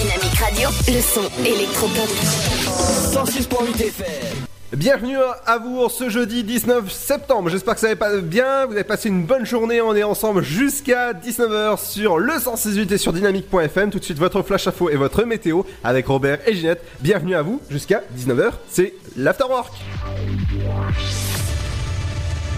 Dynamique Radio. Le son électropop. 106.8 FM. Bienvenue à vous ce jeudi 19 septembre. J'espère que ça va bien. Vous avez passé une bonne journée. On est ensemble jusqu'à 19h sur le 168 et sur dynamique.fm. Tout de suite, votre flash info et votre météo avec Robert et Ginette. Bienvenue à vous jusqu'à 19h. C'est l'Afterwork.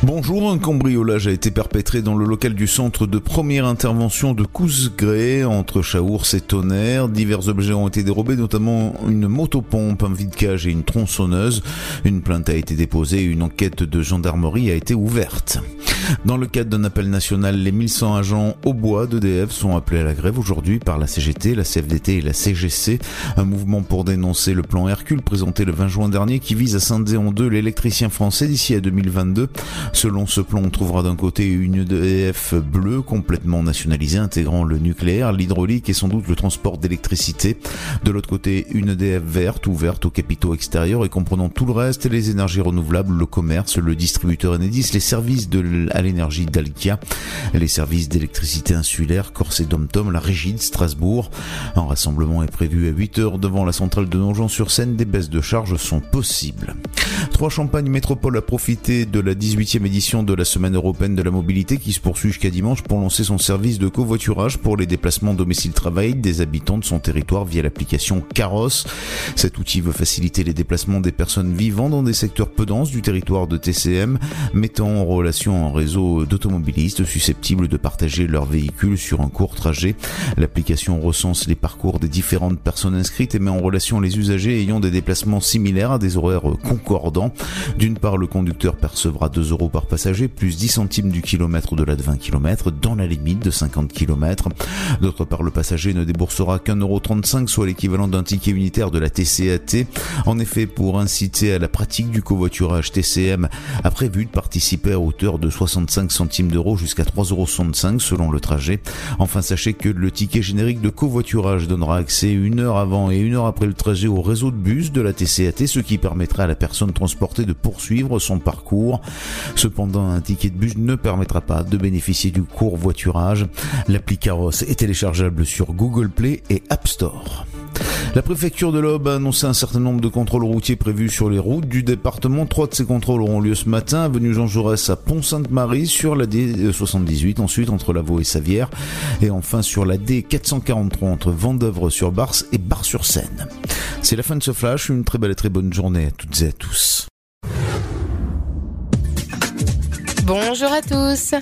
Bonjour, un cambriolage a été perpétré dans le local du centre de première intervention de Cousgré, entre Chaours et Tonnerre. Divers objets ont été dérobés, notamment une motopompe, un vide-cage et une tronçonneuse. Une plainte a été déposée et une enquête de gendarmerie a été ouverte. Dans le cadre d'un appel national, les 1100 agents au bois d'EDF sont appelés à la grève aujourd'hui par la CGT, la CFDT et la CGC. Un mouvement pour dénoncer le plan Hercule présenté le 20 juin dernier qui vise à scinder en deux l'électricien français d'ici à 2022. Selon ce plan, on trouvera d'un côté une EDF bleue complètement nationalisée intégrant le nucléaire, l'hydraulique et sans doute le transport d'électricité. De l'autre côté, une EDF verte ouverte aux capitaux extérieurs et comprenant tout le reste, les énergies renouvelables, le commerce, le distributeur Enedis, les services de à l'énergie d'Alkia, les services d'électricité insulaire, Corse et Domtom, la régie de Strasbourg. Un rassemblement est prévu à 8 heures devant la centrale de Nogent-sur-Seine. Des baisses de charges sont possibles. Trois Champagne Métropole a profité de la 18e édition de la Semaine européenne de la mobilité qui se poursuit jusqu'à dimanche pour lancer son service de covoiturage pour les déplacements domicile-travail des habitants de son territoire via l'application Caros. Cet outil veut faciliter les déplacements des personnes vivant dans des secteurs peu denses du territoire de TCM, mettant en relation un réseau d'automobilistes susceptibles de partager leur véhicule sur un court trajet. L'application recense les parcours des différentes personnes inscrites et met en relation les usagers ayant des déplacements similaires à des horaires concordants. D'une part, le conducteur percevra 2 euros par passager, plus 10 centimes du kilomètre de la de 20 km, dans la limite de 50 km. D'autre part, le passager ne déboursera qu'un euro 35, soit l'équivalent d'un ticket unitaire de la TCAT. En effet, pour inciter à la pratique du covoiturage, TCM a prévu de participer à hauteur de 65 centimes d'euros jusqu'à 3,65 euros selon le trajet. Enfin, sachez que le ticket générique de covoiturage donnera accès une heure avant et une heure après le trajet au réseau de bus de la TCAT, ce qui permettra à la personne transportée de poursuivre son parcours. Cependant, un ticket de bus ne permettra pas de bénéficier du court voiturage. L'appli Caros est téléchargeable sur Google Play et App Store. La préfecture de l'Aube a annoncé un certain nombre de contrôles routiers prévus sur les routes du département. Trois de ces contrôles auront lieu ce matin, avenue Jean Jaurès à Pont-Sainte-Marie, sur la D78, ensuite entre Lavaux et Savière, et enfin sur la D443 entre Vendœuvre sur Barse et Bar-sur-Seine. C'est la fin de ce flash, une très belle et très bonne journée à toutes et à tous. Bonjour à tous.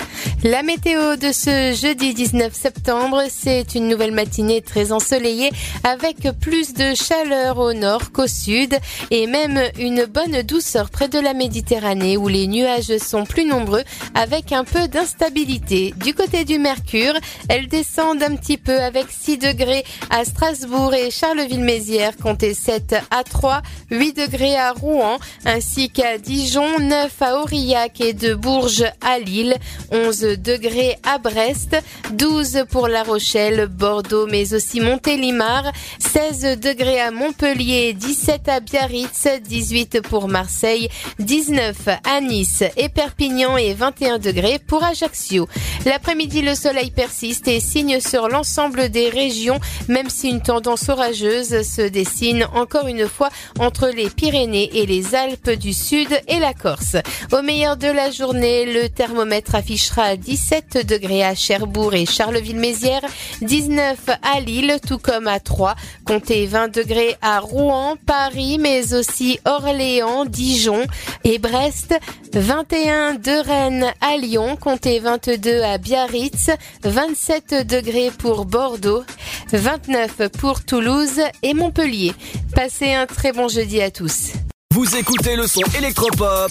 La météo de ce jeudi 19 septembre, c'est une nouvelle matinée très ensoleillée avec plus de chaleur au nord qu'au sud et même une bonne douceur près de la Méditerranée où les nuages sont plus nombreux avec un peu d'instabilité. Du côté du Mercure, elles descendent un petit peu avec 6 degrés à Strasbourg et Charleville-Mézières, comptez 7 à 3, 8 degrés à Rouen ainsi qu'à Dijon, 9 à Aurillac et de Bourges à Lille, 11 degrés à Brest, 12 pour La Rochelle, Bordeaux, mais aussi Montélimar, 16 degrés à Montpellier, 17 à Biarritz, 18 pour Marseille, 19 à Nice et Perpignan et 21 degrés pour Ajaccio. L'après-midi, le soleil persiste et signe sur l'ensemble des régions, même si une tendance orageuse se dessine encore une fois entre les Pyrénées et les Alpes du Sud et la Corse. Au meilleur de la journée, le thermomètre affichera 17 degrés à Cherbourg et Charleville-Mézières, 19 à Lille, tout comme à Troyes, comptez 20 degrés à Rouen, Paris, mais aussi Orléans, Dijon et Brest, 21 de Rennes à Lyon, comptez 22 à Biarritz, 27 degrés pour Bordeaux, 29 pour Toulouse et Montpellier. Passez un très bon jeudi à tous. Vous écoutez le son électropop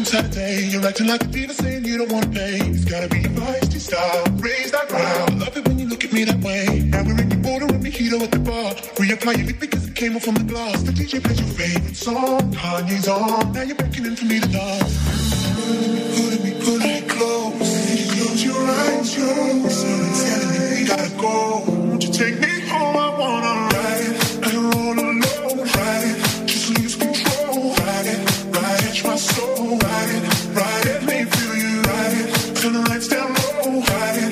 On Saturday. You're acting like a diva saying you don't want to pay. It's gotta be your feisty style. Raise that ground. Love it when you look at me that way. Now we're in the border and mojito at the bar. Reapply your lip because it came off from the glass. The DJ plays your favorite song. Kanye's on. Now you're beckoning for me to dance. Pulling me, pulling me close. Close your eyes, yo. Someone's telling me we gotta go. Won't you take me home? I wanna ride it. Roll alone. My soul. Ride it, ride it, me feel you. Ride it, turn the lights down oh, low. Ride it,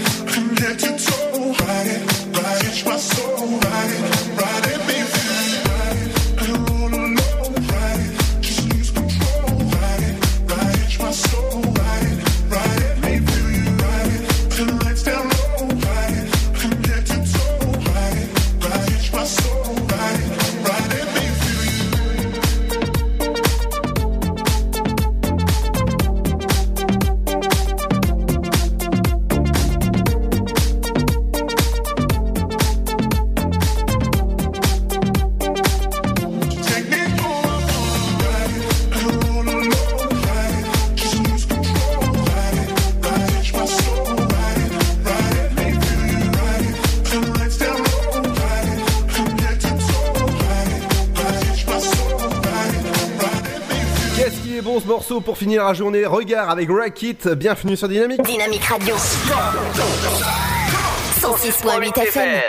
morceau pour finir la journée Regard avec Rackit, bienvenue sur Dynamique. Dynamique Radio. 106.8 FM.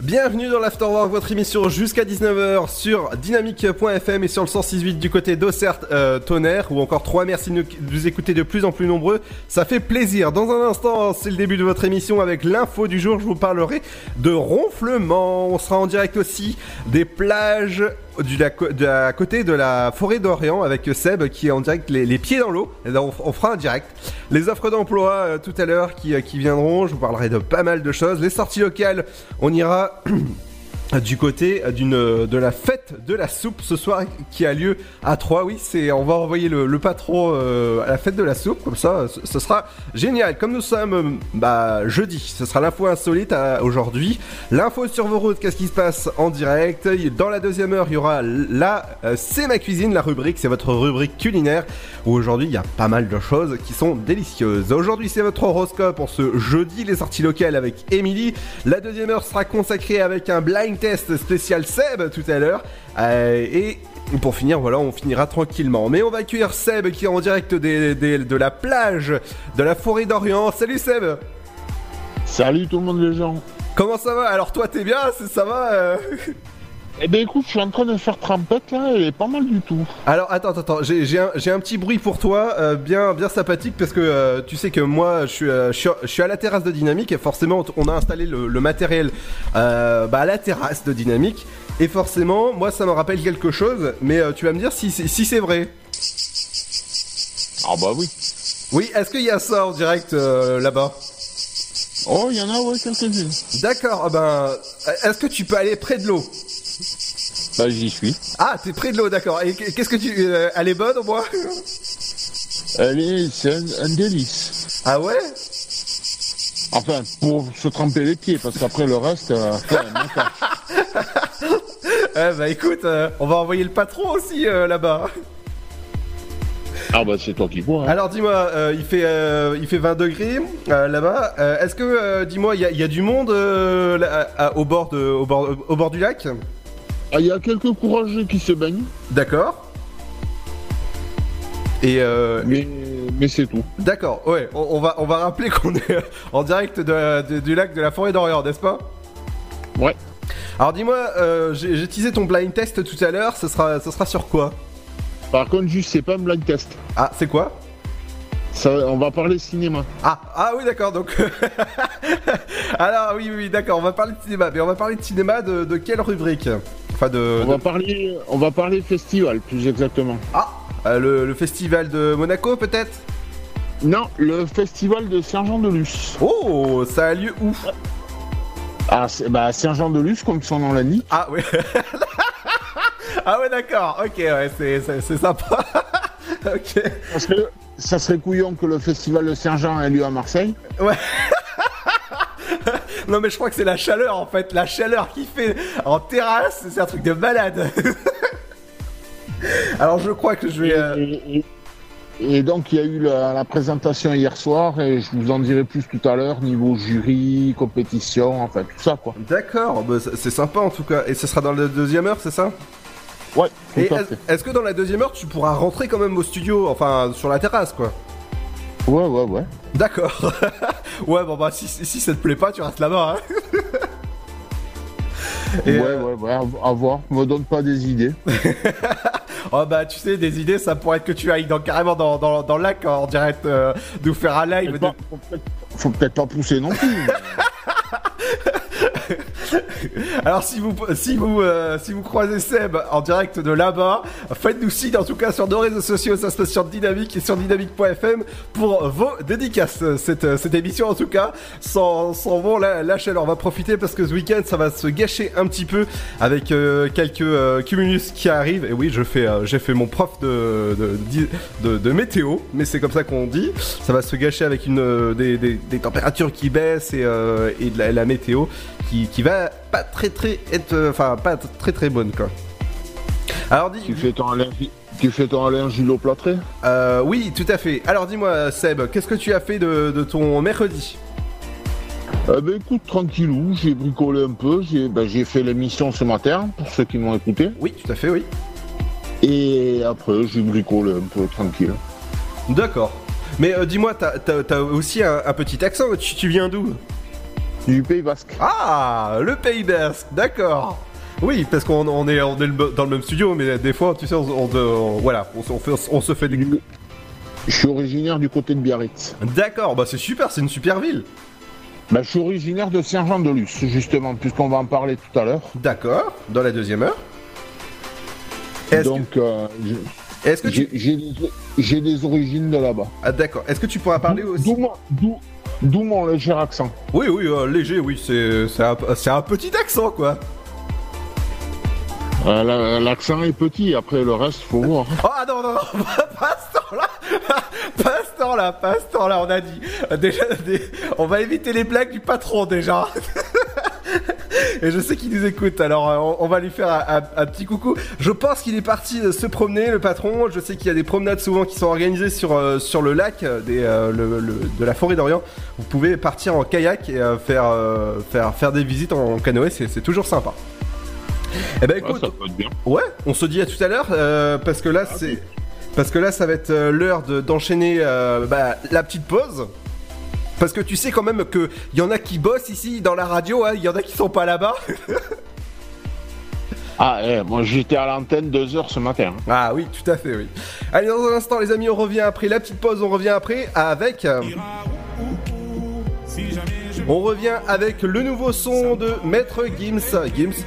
Bienvenue dans l'Afterwork, votre émission jusqu'à 19h sur dynamique.fm et sur le 106.8 du côté d'Auxerre euh, Tonnerre ou encore 3. Merci de nous écouter de plus en plus nombreux. Ça fait plaisir. Dans un instant, c'est le début de votre émission avec l'info du jour. Je vous parlerai de ronflement. On sera en direct aussi des plages du la, de la côté de la forêt d'Orient avec Seb qui est en direct les, pieds dans l'eau. On, on fera un direct. Les offres d'emploi euh, tout à l'heure euh, qui viendront. Je vous parlerai de pas mal de choses. Les sorties locales, on ira du côté d'une de la fête de la soupe ce soir qui a lieu à Troyes. Oui, c'est on va envoyer le, patron euh, à la fête de la soupe comme ça, ce, sera génial. Comme nous sommes euh, bah, jeudi, ce sera l'info insolite à- aujourd'hui. L'info sur vos routes, qu'est-ce qui se passe en direct? Dans la deuxième heure, il y aura euh, c'est ma cuisine, la rubrique, c'est votre rubrique culinaire où aujourd'hui il y a pas mal de choses qui sont délicieuses. Aujourd'hui, c'est votre horoscope pour ce jeudi, les sorties locales avec Émilie. La deuxième heure sera consacrée avec un blind test spécial Seb tout à l'heure. Euh, et pour finir, voilà, on finira tranquillement. Mais on va accueillir Seb qui est en direct des- des- de la plage de la forêt d'Orient. Salut Seb Salut tout le monde les gens. Comment ça va? Alors toi t'es bien? Ça va euh? Eh ben écoute, je suis en train de faire trempette là et pas mal du tout. Alors attends, attends, j'ai j'ai un, petit bruit pour toi, euh, bien, bien sympathique, parce que euh, tu sais que moi, je suis, euh, je, suis, je suis à la terrasse de Dynamique, et forcément, on a installé le, le matériel bah, à la terrasse de Dynamique, et forcément, moi, ça me rappelle quelque chose, mais tu vas me dire si, c'est- si c'est vrai. Ah bah oui. Oui, est-ce qu'il y a ça en direct là-bas? Oh, il y en a ouais quelques-unes. D'accord, ah ben, est-ce que tu peux aller près de l'eau? Bah j'y suis. Ah, t'es près de l'eau, d'accord. Et qu'est-ce que tu... euh, elle est bonne au moins? Allez, c'est un, un délice. Ah ouais? Enfin, pour se tremper les pieds, parce qu'après le reste, euh. Eh bah écoute, euh, on va envoyer le patron aussi euh, là-bas. Ah bah c'est toi qui vois. hein. Alors dis-moi, euh, il fait euh, il fait 20 degrés euh, là-bas. Euh, Est-ce que euh, dis-moi, il y, y a du monde euh, là, à- à- au bord de au bord au bord du lac? Il y a quelques courageux qui se baignent, D'accord. Et euh, mais, mais c'est tout. d'accord, ouais, on, on va on va rappeler qu'on est en direct de- de- du lac de la forêt d'Orient, n'est-ce pas? Ouais. Alors dis-moi, euh, j'ai teasé ton blind test tout à l'heure, ce sera, sera sur quoi? Par contre, juste, c'est pas un blind test. Ah, c'est quoi? Ça, on va parler cinéma. Ah, ah oui, d'accord, donc... Alors oui, oui, oui, d'accord, on va parler de cinéma, mais on va parler de cinéma de, de quelle rubrique? De... On de- va parler, on va parler festival, plus exactement. Ah, euh, le, le festival de Monaco peut-être? Non, le festival de Saint-Jean-de-Luz. Oh, ça a lieu où? Ah, c'est- bah, Saint-Jean-de-Luz, comme son nom l'indique. Ah oui. ah ouais, d'accord, ok, ouais, c'est- sympa. ok. Ça serait, ça serait couillon que le festival de Saint-Jean ait lieu à Marseille. Ouais. Non mais je crois que c'est la chaleur en fait, la chaleur qui fait en terrasse, c'est un truc de malade. Alors je crois que je vais... euh, Et, et donc, il y a eu la, la présentation hier soir, et je vous en dirai plus tout à l'heure, niveau jury, compétition, enfin, tout ça, quoi. D'accord, bah, c'est sympa en tout cas. Et ce sera dans la deuxième heure, c'est ça? Ouais, Et est-ce que dans la deuxième heure, tu pourras rentrer quand même au studio, enfin sur la terrasse quoi? Ouais, ouais, ouais. D'accord. ouais, bon bah si, si ça te plaît pas, tu restes là-bas. Hein Et, ouais, euh, ouais, ouais, à, voir. Me donne pas des idées. Oh bah tu sais, des idées, ça pourrait être que tu ailles dans, carrément dans, dans, dans le lac en direct, euh, nous faire un live. Faut de- pas- faut peut-être- Faut peut-être pas pousser non plus. Alors si vous si vous euh, si vous croisez Seb en direct de là-bas, faites-nous signe en tout cas sur nos réseaux sociaux, ça se passe sur Dynamique et sur dynamique.fm pour vos dédicaces. Cette, cette émission en tout cas, sans, sans la, la chaleur. On va profiter parce que ce week-end ça va se gâcher un petit peu avec euh, quelques euh, cumulus qui arrivent. Et oui, je fais euh, j'ai fait mon prof de de, météo, mais c'est comme ça qu'on dit. Ça va se gâcher avec une euh, des, températures qui baissent et, euh, et de la, la météo qui, qui va pas très très être euh, enfin pas très très bonne quoi. Alors dis tu fais ton tu fais ton plâtré euh, oui tout à fait. Alors dis-moi Seb, qu'est-ce que tu as fait de, de ton mercredi Eh ben écoute, tranquillou, j'ai bricolé un peu, j'ai ben, j'ai fait l'émission ce matin, pour ceux qui m'ont écouté. Oui tout à fait oui. Et après, j'ai bricolé un peu, tranquille. D'accord. Mais euh, dis-moi t'as t'as aussi un, un petit accent. Tu, tu viens d'où? Du Pays Basque. Ah le Pays Basque. D'accord. Oui, parce qu'on on est, on est le- dans le même studio, mais des fois, tu sais, on, voilà, on, se- fait- on se fait des... Je suis originaire du côté de Biarritz. D'accord, bah c'est super, c'est une super ville. Ben, je suis originaire de Saint-Jean-de-Luz, justement, puisqu'on va en parler tout à l'heure. D'accord, dans la deuxième heure. Est-ce Donc, euh, je- que, est-ce que tu... j'ai des, j'ai des origines de là-bas. Ah, d'accord, est-ce que tu pourras parler aussi D'où mon, d'où- d'où mon léger accent. Oui, oui, euh, léger, oui, c'est c'est un, un petit accent, quoi. Euh, la- L'accent est petit, après le reste, faut voir. Oh, ah non, non, non, pas, ce temps-là Pas à ce temps-là, pas à ce temps-là, on a dit. Déjà, on va éviter les blagues du patron, déjà. Et je sais qu'il nous écoute, alors euh, on, on va lui faire un, un- un petit coucou. Je pense qu'il est parti euh, se promener, le patron. Je sais qu'il y a des promenades souvent qui sont organisées sur, euh, sur le lac des, euh, le- le- de la forêt d'Orient. Vous pouvez partir en kayak et euh, faire, faire, faire des visites en, canoë, c'est toujours sympa. Eh ben Ah, écoute, bien. Ouais, on se dit à tout à l'heure parce que là c'est parce que là ça va être l'heure de- d'enchaîner bah, la petite pause. Parce que tu sais quand même que y en a qui bossent ici dans la radio, il y en a qui sont pas là-bas. Ah, eh, moi j'étais à l'antenne deux heures ce matin. hein. ah oui, tout à fait, oui. Allez, dans un instant les amis, on revient après la petite pause, on revient après avec. euh, on revient avec le nouveau son de Maître Gims. Gims,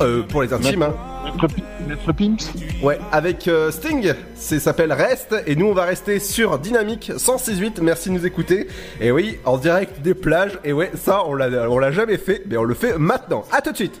euh, pour les intimes, hein. Maître, Pi- Maître Pimps Ouais, avec euh, Sting, c'est s'appelle Reste, et nous on va rester sur Dynamique 106.8, merci de nous écouter. Et oui, en direct des plages, et ouais, ça on l'a, on l'a jamais fait, mais on le fait maintenant. À tout de suite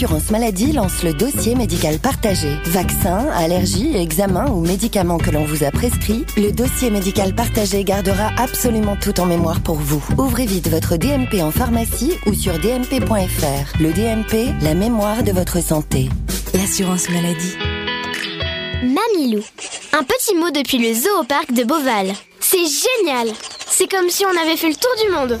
l'assurance maladie lance le dossier médical partagé. Vaccins, allergies, examens ou médicaments que l'on vous a prescrits, le dossier médical partagé gardera absolument tout en mémoire pour vous. Ouvrez vite votre DMP en pharmacie ou sur dmp.fr. Le DMP, la mémoire de votre santé. L'assurance maladie. Mamilou. Un petit mot depuis le zoo au de Beauval. C'est génial C'est comme si on avait fait le tour du monde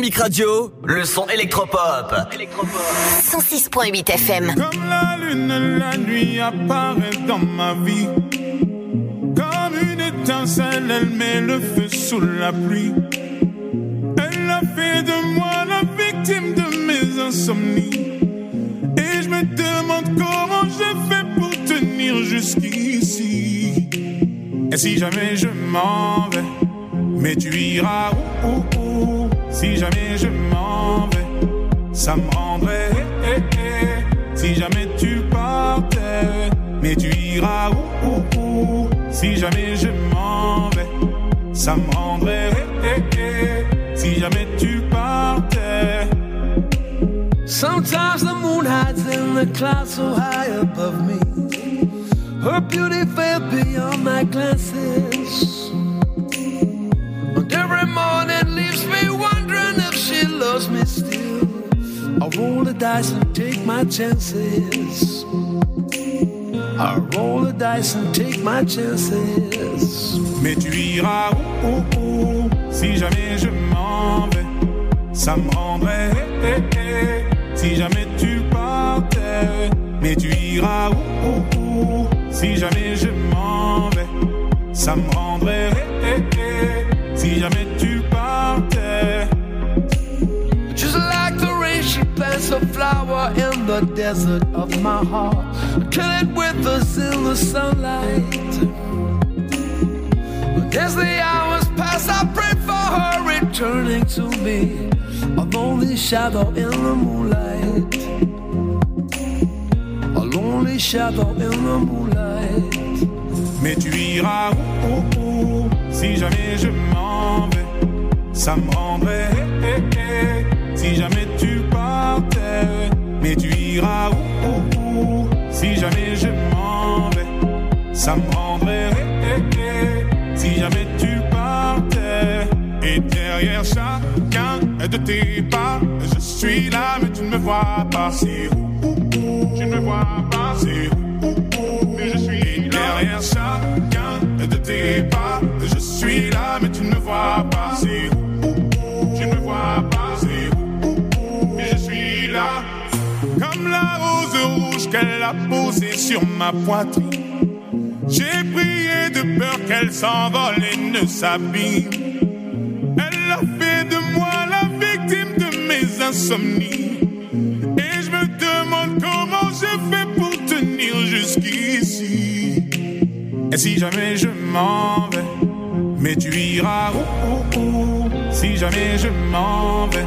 Dynamique Radio, le son électropop. 106.8 FM. Comme la lune, la nuit apparaît dans ma vie. Comme une étincelle, elle met le feu sous la pluie. Elle a fait de moi la victime de mes insomnies. Et je me demande comment je fais pour tenir jusqu'ici. Et si jamais je m'en vais, mais tu iras où, où, où? Si jamais je m'en vais, ça me rendrait. eh, eh, eh. Si jamais tu partais, mais tu iras où, où, où? Si jamais je m'en vais, ça me rendrait. eh, eh, eh. Si jamais tu partais. Sometimes the moon hides in the clouds so high above me. Her beauty fell beyond my glances. Dice and take my chances. I roll the dice and take my chances. Mais tu iras où, où, où Si jamais je m'en vais, ça me rendrait. eh, eh, eh. Si jamais tu partais, mais tu iras où, où, Si jamais je m'en vais, ça me rendrait. Si jamais tu the desert of my heart. Kill it with us in the sunlight? But as the hours pass, I pray for her returning to me. A lonely shadow in the moonlight. A lonely shadow in the moonlight. Mais tu iras où, où, où? Si jamais je m'en vais. Ça me rendrait eh, si jamais tu partais. Mais tu iras où, où, où si jamais je m'en vais? Ça me rendrait eh, eh, eh, si jamais tu partais. Et derrière chacun de tes pas, je suis là, mais tu ne me vois pas. C'est où, où, où, tu ne me vois pas. C'est où, où, où, mais je suis là. Derrière chacun de tes pas, je suis là, mais tu ne me vois pas. C'est La rose rouge qu'elle a posée sur ma poitrine. J'ai prié de peur qu'elle s'envole et ne s'abîme. Elle a fait de moi la victime de mes insomnies. Et je me demande comment je fais pour tenir jusqu'ici. Et si jamais je m'en vais, mais tu iras où, où, où? Si jamais je m'en vais,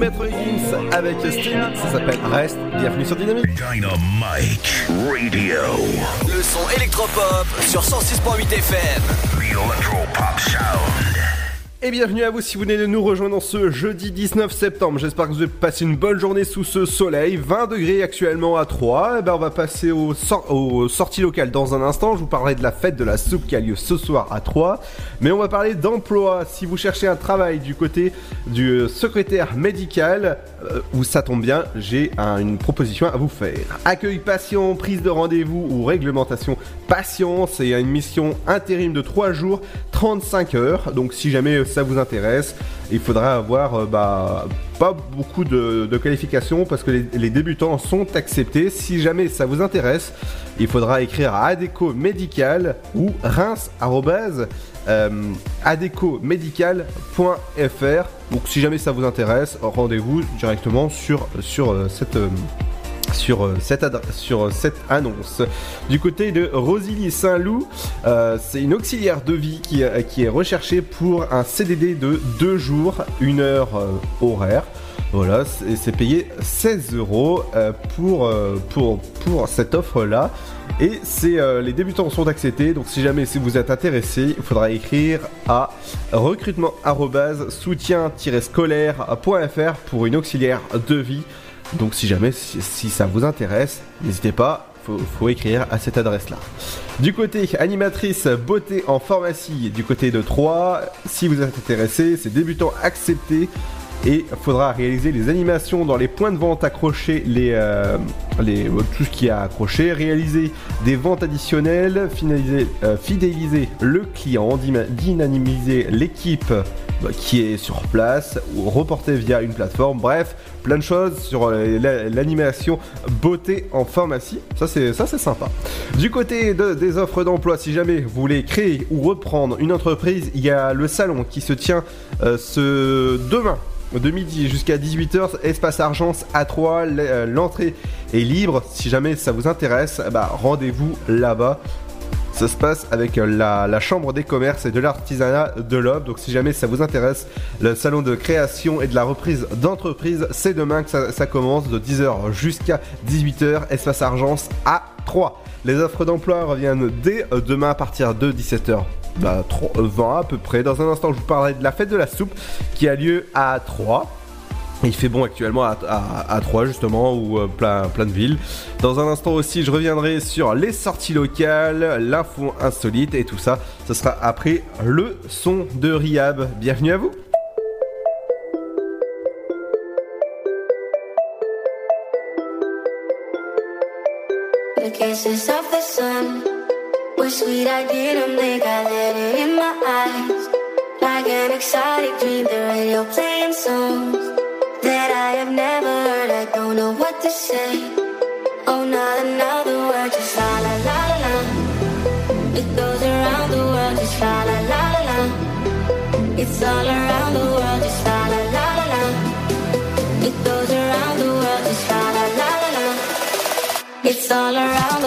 Maître Gims avec Sting, ça s'appelle Reste. Bienvenue sur Dynamique. Dynamite Radio. Le son électropop sur 106.8 FM. The Electropop Sound. Et bienvenue à vous si vous venez de nous rejoindre ce jeudi 19 septembre. J'espère que vous avez passé une bonne journée sous ce soleil. 20 degrés actuellement à 3. Et ben on va passer aux sorties locales dans un instant. Je vous parlerai de la fête de la soupe qui a lieu ce soir à 3. Mais on va parler d'emploi. Si vous cherchez un travail du côté du euh, secrétaire médical, euh, où ça tombe bien, j'ai un- une proposition à vous faire. Accueil patient, prise de rendez-vous ou réglementation patient. C'est une mission intérim de 3 jours, 35 heures. Donc si jamais ça vous intéresse, il faudra avoir euh, bah, pas beaucoup de, qualifications parce que les, débutants sont acceptés. Si jamais ça vous intéresse, il faudra écrire à Adeco Médical ou Reims euh, adecomédical.fr. Donc si jamais ça vous intéresse, rendez-vous directement sur, sur euh, cette... euh, sur, euh, cette sur euh, cette annonce. Du côté de Rosilly Saint-Loup, euh, c'est une auxiliaire de vie qui, qui est recherchée pour un CDD de 2 jours, 1 heure horaire. Voilà, c'est payé 16 euros pour, pour, pour cette offre-là. Et les débutants sont acceptés, donc si jamais si vous êtes intéressé, il faudra écrire à recrutement soutien-scolaire.fr pour une auxiliaire de vie. Donc si jamais si, ça vous intéresse, n'hésitez pas, faut, faut écrire à cette adresse-là. Du côté animatrice beauté en pharmacie, du côté de Troyes, si vous êtes intéressé, c'est débutant accepté et faudra réaliser les animations dans les points de vente accrochés, les, euh, les, tout ce qui a accroché, réaliser des ventes additionnelles, euh, fidéliser le client, dynamiser l'équipe bah, qui est sur place ou reporter via une plateforme. Bref, plein de choses sur euh, la- l'animation beauté en pharmacie. Ça c'est ça c'est sympa. Du côté de- des offres d'emploi, si jamais vous voulez créer ou reprendre une entreprise, il y a le salon qui se tient euh, ce demain de midi jusqu'à 18h, espace Argence à 3, l'entrée est libre. Si jamais ça vous intéresse, bah, rendez-vous là-bas. Ça se passe avec euh, la, Chambre des commerces et de l'artisanat de l'Aube. Donc si jamais ça vous intéresse, le salon de création et de la reprise d'entreprise, c'est demain que ça, commence de 10h jusqu'à 18h, espace Argence à 3. Les offres d'emploi reviennent dès euh, demain à partir de 17h. Bah, 3, euh, 20 à peu près. Dans un instant, je vous parlerai de la fête de la soupe qui a lieu à 3. Il fait bon actuellement à, à, Troyes justement ou euh, plein, plein de villes. Dans un instant aussi je reviendrai sur les sorties locales, l'info insolite et tout ça. Ce sera après le son de Riab. Bienvenue à vous sweet I didn't make I let it in my eyes Like an exotic dream The radio playing songs That I have never heard I don't know what to say Oh not another word Just la la la la la It goes around the world Just la la la la la It's all around the world Just la la la la la It goes around the world Just la la la la la It's all around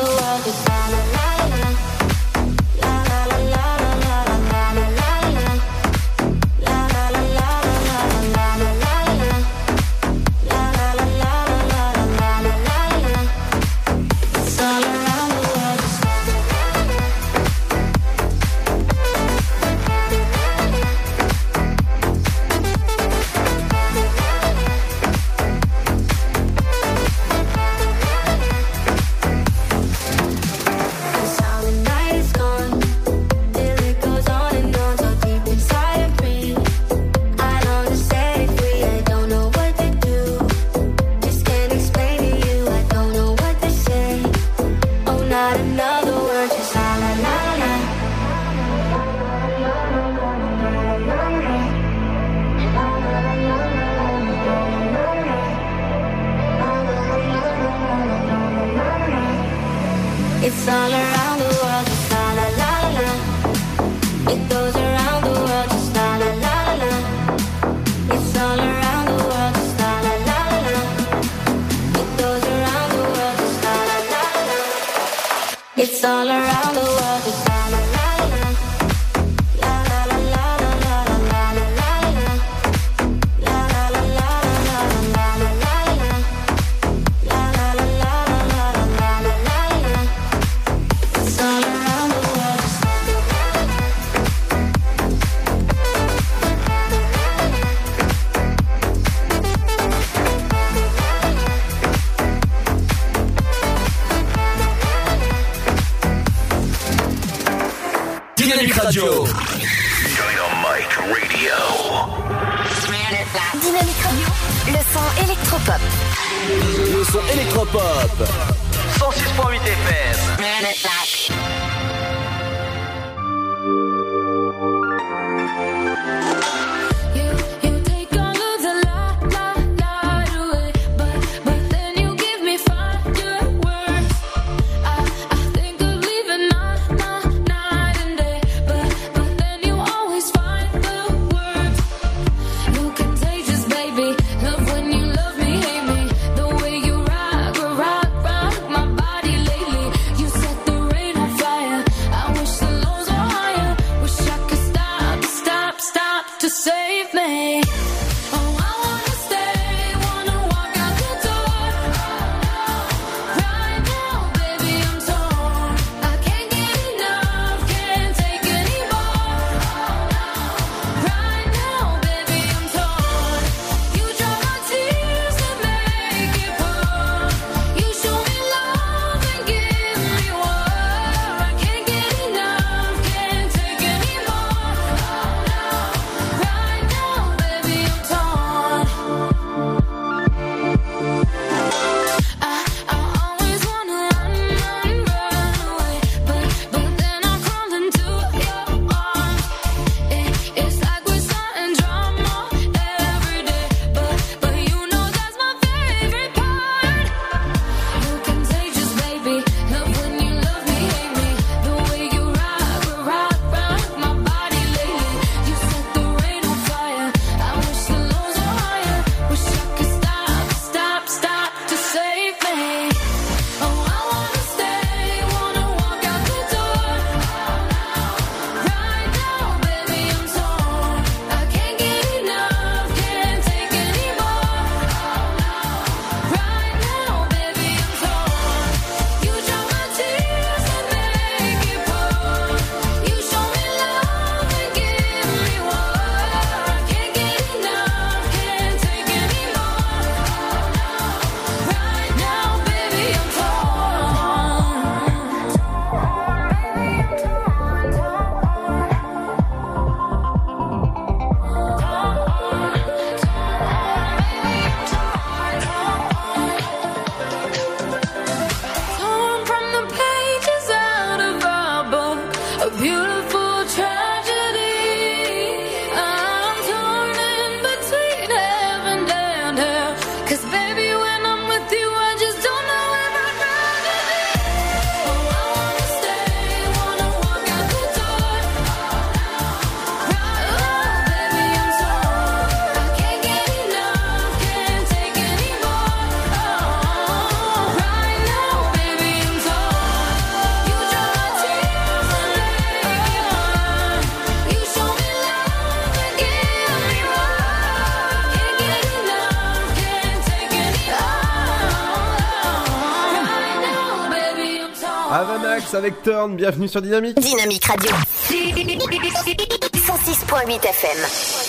Avec Turn, bienvenue sur Dynamique. Dynamique Radio. 106.8 FM.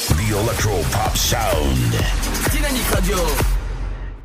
The Electro Pop Sound. Dynamique Radio.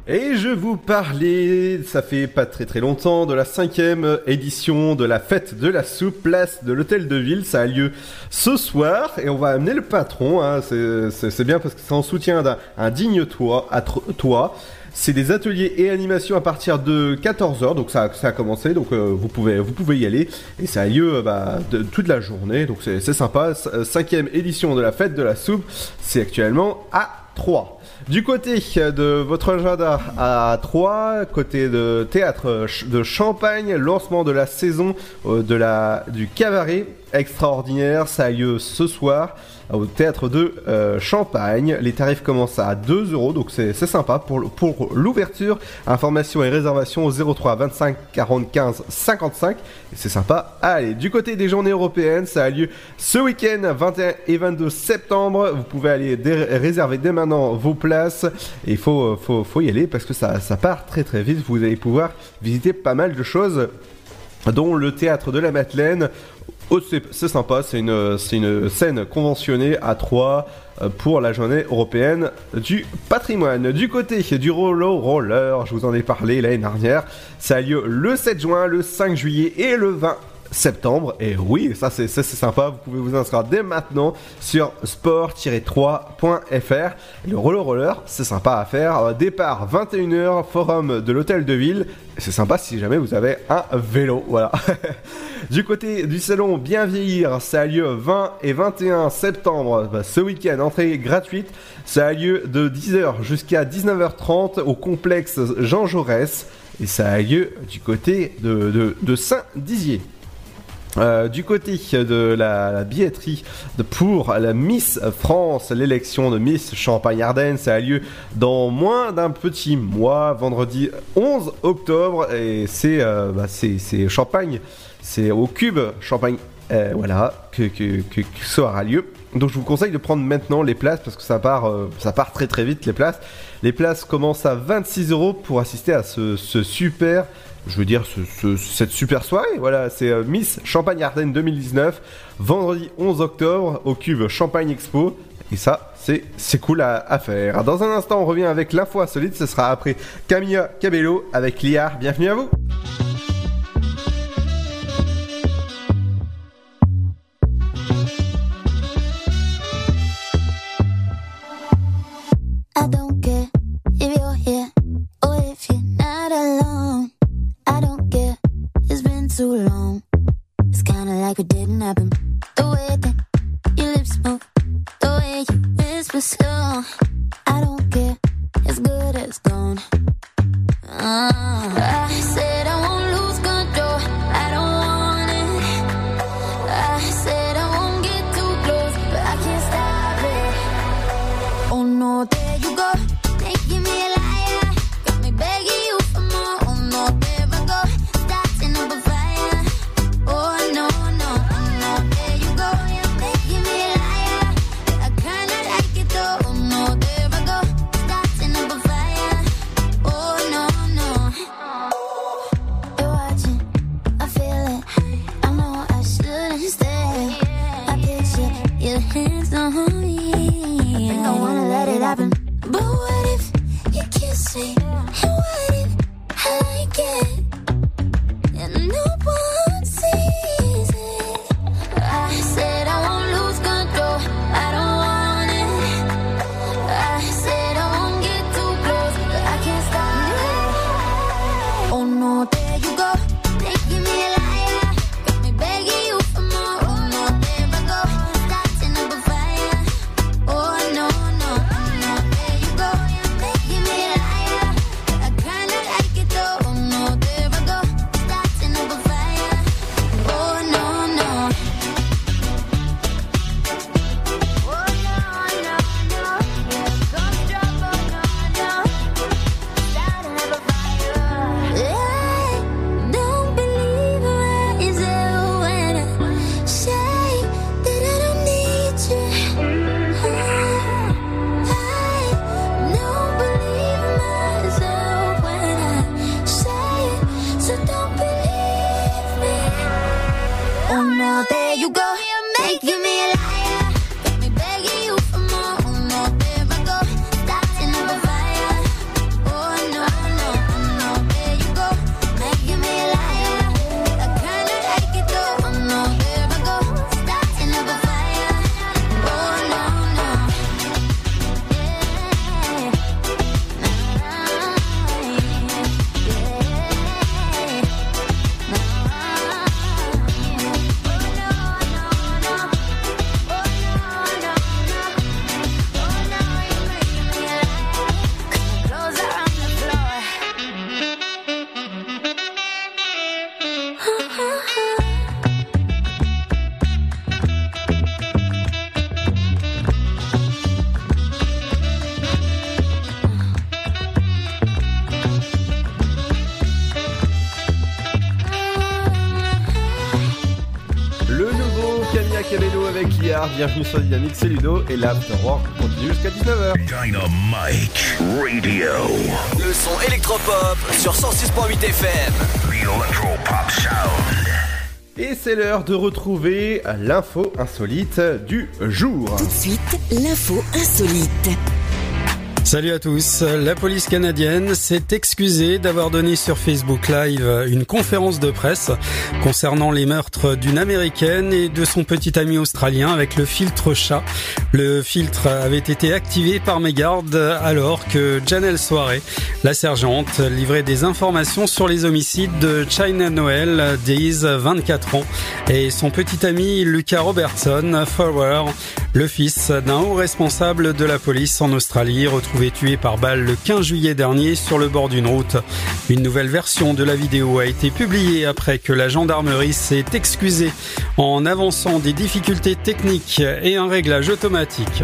Et je vous parlais, ça fait pas très très longtemps, de la cinquième édition de la fête de la soupe, place de l'hôtel de ville. Ça a lieu ce soir et on va amener le patron. Hein, c'est- bien parce que c'est en soutien d'un un digne toit. À toit. C'est des ateliers et animations à partir de 14h, donc ça, a commencé, donc euh, vous, pouvez, y aller. Et ça a lieu euh, bah, toute la journée, donc c'est sympa. Euh, Cinquième édition de la fête de la soupe, c'est actuellement à 3. Du côté de votre agenda à 3, côté de théâtre de Champagne, lancement de la saison du cabaret extraordinaire, ça a lieu ce soir au théâtre de euh, Champagne. Les tarifs commencent à 2 euros, donc c'est sympa pour, pour l'ouverture. Informations et réservations au 03 25 45 55. Et c'est sympa. Allez, du côté des journées européennes, ça a lieu ce week-end 21 et 22 septembre. Vous pouvez aller réserver dès maintenant vos places. Il faut, faut, faut y aller parce que ça, ça part très très vite. Vous allez pouvoir visiter pas mal de choses dont le théâtre de la Madeleine. Oh, c'est sympa, c'est une, une scène conventionnée à 3 pour la journée européenne du patrimoine. Du côté du Rollo Roller, je vous en ai parlé l'année dernière, ça a lieu le 7 juin, le 5 juillet et le 20 septembre. Et oui, ça c'est sympa, vous pouvez vous inscrire dès maintenant sur sport-3.fr. Le roller roller, c'est sympa à faire. Euh, Départ 21h, forum de l'hôtel de ville. C'est sympa si jamais vous avez un vélo, voilà. du côté du salon Bien Vieillir, ça a lieu 20 et 21 septembre, bah, ce week-end, entrée gratuite. Ça a lieu de 10h jusqu'à 19h30 au complexe Jean Jaurès. Et ça a lieu du côté de Saint-Dizier. Euh, du côté de la, billetterie pour la Miss France, l'élection de Miss Champagne-Ardenne, ça a lieu dans moins d'un petit mois, vendredi 11 octobre, et c'est euh, bah, c'est- Champagne, c'est au Cube Champagne, euh, voilà, que, ça aura lieu. Donc je vous conseille de prendre maintenant les places parce que ça part, ça part très très vite les places. Les places commencent à 26 euros pour assister à ce, ce super, je veux dire ce- ce- cette super soirée. Voilà, c'est euh, Miss Champagne Ardenne 2019, vendredi 11 octobre au Cube Champagne Expo. Et ça, c'est c'est cool à, à faire. Dans un instant, on revient avec l'info insolite. Ce sera après Camilla Cabello avec Liard. Bienvenue à vous. Sur Dynamique, c'est Ludo et l'Afterwork continue jusqu'à 19h. Dynamite Radio. Le son électropop sur 106.8 FM. The Electro Pop Sound. Et c'est l'heure de retrouver l'info insolite du jour. Tout de suite, l'info insolite. Salut à tous. La police canadienne s'est excusée d'avoir donné sur Facebook Live une conférence de presse concernant les meurtres d'une américaine et de son petit ami australien avec le filtre chat. Le filtre avait été activé par mes gardes alors que Janelle Soirée, la sergente, livrait des informations sur les homicides de China Noel, Days, 24 ans, et son petit ami Lucas Robertson, Fowler, le fils d'un haut responsable de la police en Australie, retrouvé tué par balle le 15 juillet dernier sur le bord d'une route. Une nouvelle version de la vidéo a été publiée après que la gendarmerie s'est excusée en avançant des difficultés techniques et un réglage automatique.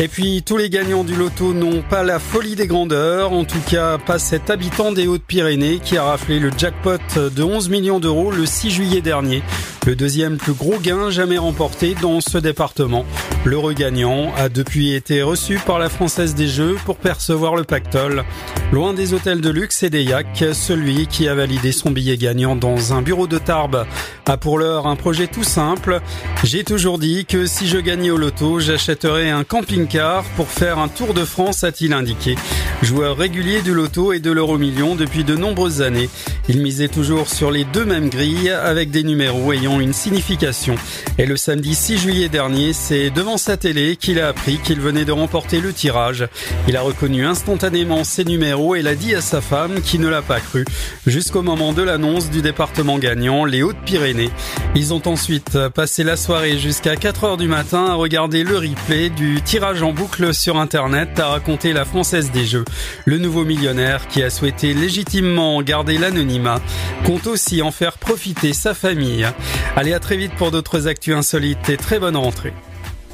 Et puis tous les gagnants du loto n'ont pas la folie des grandeurs, en tout cas pas cet habitant des Hautes-Pyrénées qui a raflé le jackpot de 11 millions d'euros le 6 juillet dernier, le deuxième plus gros gain jamais remporté dans ce département. L'heureux gagnant a depuis été reçu par la Française des Jeux pour percevoir le pactole. Loin des hôtels de luxe et des yaks, celui qui a validé son billet gagnant dans un bureau de Tarbes a pour l'heure un projet tout simple. J'ai toujours dit que si je gagnais au loto, j'achèterais un camping-car pour faire un tour de France, a-t-il indiqué. Joueur régulier du loto et de l'euro million depuis de nombreuses années, il misait toujours sur les deux mêmes grilles avec des numéros ayant une signification. Et le samedi 6 juillet dernier, c'est devant sa télé qu'il a appris qu'il venait de remporter le tirage. Il a reconnu instantanément ses numéros et l'a dit à sa femme qui ne l'a pas cru, jusqu'au moment de l'annonce du département gagnant, les Hautes-Pyrénées. Ils ont ensuite passé la soirée jusqu'à 4 heures du matin à regarder le replay du tirage en boucle sur internet, a raconté la Française des Jeux. Le nouveau millionnaire qui a souhaité légitimement garder l'anonymat compte aussi en faire profiter sa famille. Allez à très vite pour d'autres actus insolites et très bonne rentrée.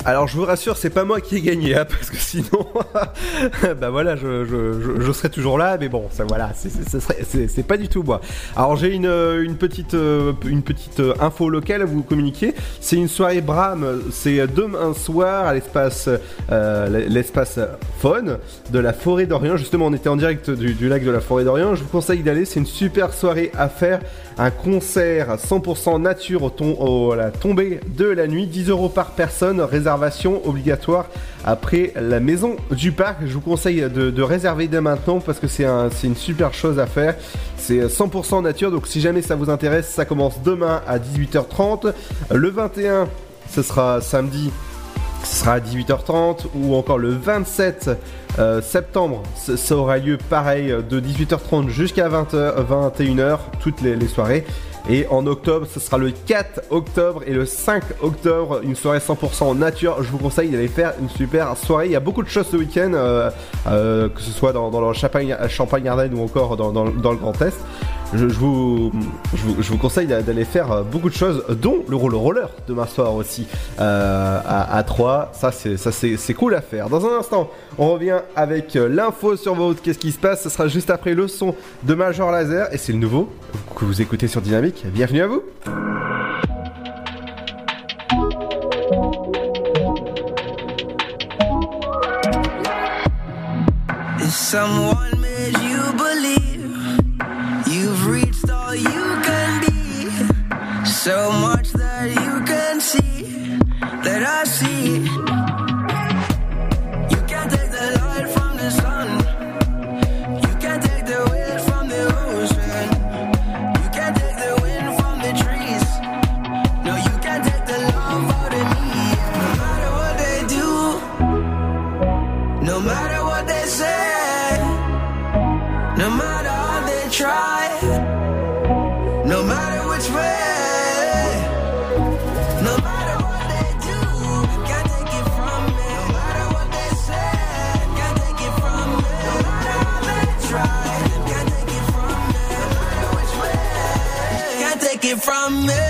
Alors je vous rassure, c'est pas moi qui ai gagné, hein, parce que sinon, bah voilà, je, serais toujours là, mais bon, ça voilà, c'est- pas du tout moi. Alors j'ai une, euh, petite, euh, une petite euh, info locale à vous communiquer. C'est une soirée Bram, c'est demain soir à l'espace, euh, l'espace Faune de la forêt d'Orient. Justement, on était en direct du, du lac de la forêt d'Orient. Je vous conseille d'aller, c'est une super soirée à faire. Un concert 100% nature au ton- à la tombée de la nuit, 10 euros par personne, réservation obligatoire après la maison du parc. Je vous conseille de, réserver dès maintenant parce que c'est une super chose à faire. C'est 100% nature, donc si jamais ça vous intéresse, ça commence demain à 18h30. Le 21, ce sera samedi ce sera à 18h30 ou encore le 27 euh, septembre, ça aura lieu pareil de 18h30 jusqu'à 20h, 21h, toutes les, soirées. Et en octobre, ce sera le 4 octobre et le 5 octobre, une soirée 100% en nature. Je vous conseille d'aller faire une super soirée. Il y a beaucoup de choses ce week-end, euh, euh, que ce soit dans, le Champagne, Champagne Ardenne ou encore dans le Grand Est. Je, vous, je, vous, conseille d'a- d'aller faire euh, beaucoup de choses, dont le roller roller demain soir aussi euh, à, à 3. Ça, c'est ça c'est c'est cool à faire. Dans un instant, on revient avec euh, l'info sur vos routes. Qu'est-ce qui se passe? Ce sera juste après le son de Major Laser et c'est le nouveau que vous écoutez sur Dynamique. Bienvenue à vous. so much that you can see that I see. Me.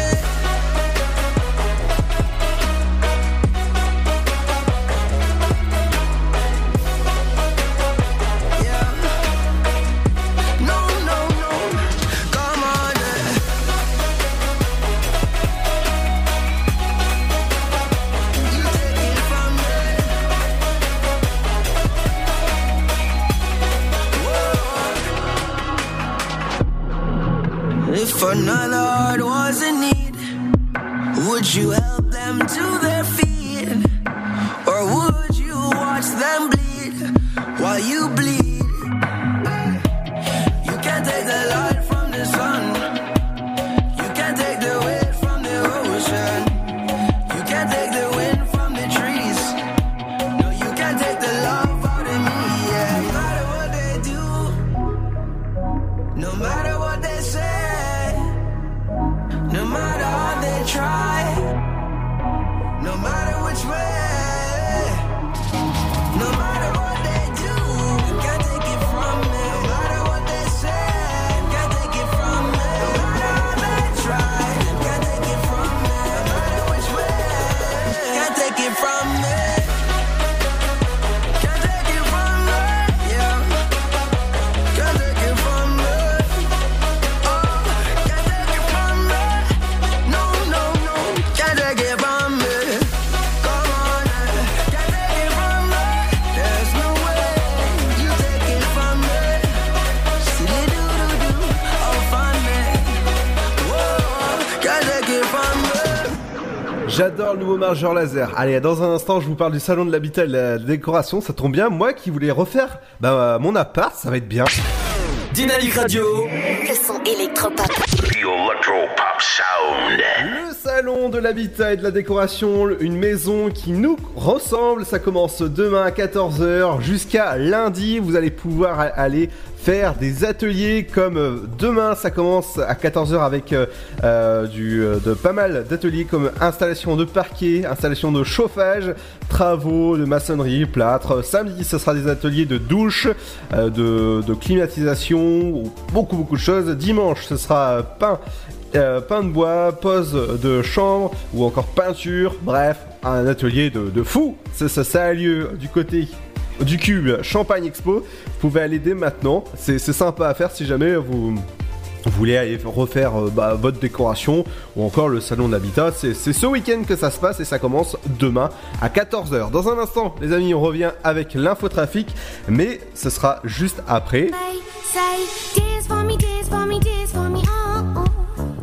Margeur laser. Allez, dans un instant, je vous parle du salon de l'habitat et de la décoration. Ça tombe bien, moi qui voulais refaire bah, mon appart, ça va être bien. Dynamique Radio. Le son électropop. The Electro Pop Sound. Le salon de l'habitat et de la décoration, une maison qui nous ressemble. Ça commence demain à 14h jusqu'à lundi. Vous allez pouvoir aller faire des ateliers comme euh, demain ça commence à 14h avec euh, euh, du, de pas mal d'ateliers comme installation de parquet, installation de chauffage, travaux de maçonnerie, plâtre. Samedi ce sera des ateliers de douche, de, de climatisation, beaucoup beaucoup de choses. Dimanche ce sera pain de bois, pose de chambre ou encore peinture, bref, un atelier de, fou. Ça, ça a lieu du côté du cube Champagne Expo. Vous pouvez aller dès maintenant. C'est sympa à faire si jamais vous. voulez aller refaire euh, bah, votre décoration ou encore le salon de l'habitat, c'est ce week-end que ça se passe et ça commence demain à 14h. Dans un instant, les amis, on revient avec l'infotrafic, mais ce sera juste après.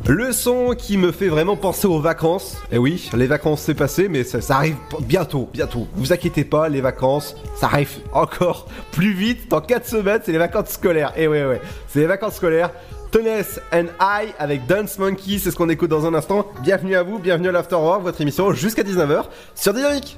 Le son qui me fait vraiment penser aux vacances. Et oui, les vacances c'est passé, mais ça, arrive bientôt, bientôt. Vous inquiétez pas, les vacances, ça arrive encore plus vite. Dans 4 semaines, c'est les vacances scolaires. Et ouais, ouais, c'est les vacances scolaires. Tennis and I avec Dance Monkey, c'est ce qu'on écoute dans un instant. Bienvenue à vous, bienvenue à l'Afterwork, votre émission jusqu'à 19h sur Dynamique.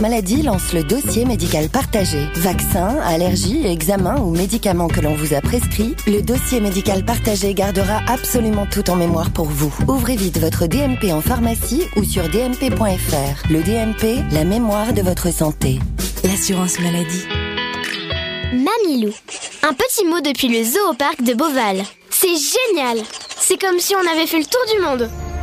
maladie lance le dossier médical partagé. Vaccins, allergies, examens ou médicaments que l'on vous a prescrits, le dossier médical partagé gardera absolument tout en mémoire pour vous. Ouvrez vite votre DMP en pharmacie ou sur dmp.fr. Le DMP, la mémoire de votre santé. L'assurance maladie. Mamilou. Un petit mot depuis le zoo au parc de Beauval. C'est génial C'est comme si on avait fait le tour du monde.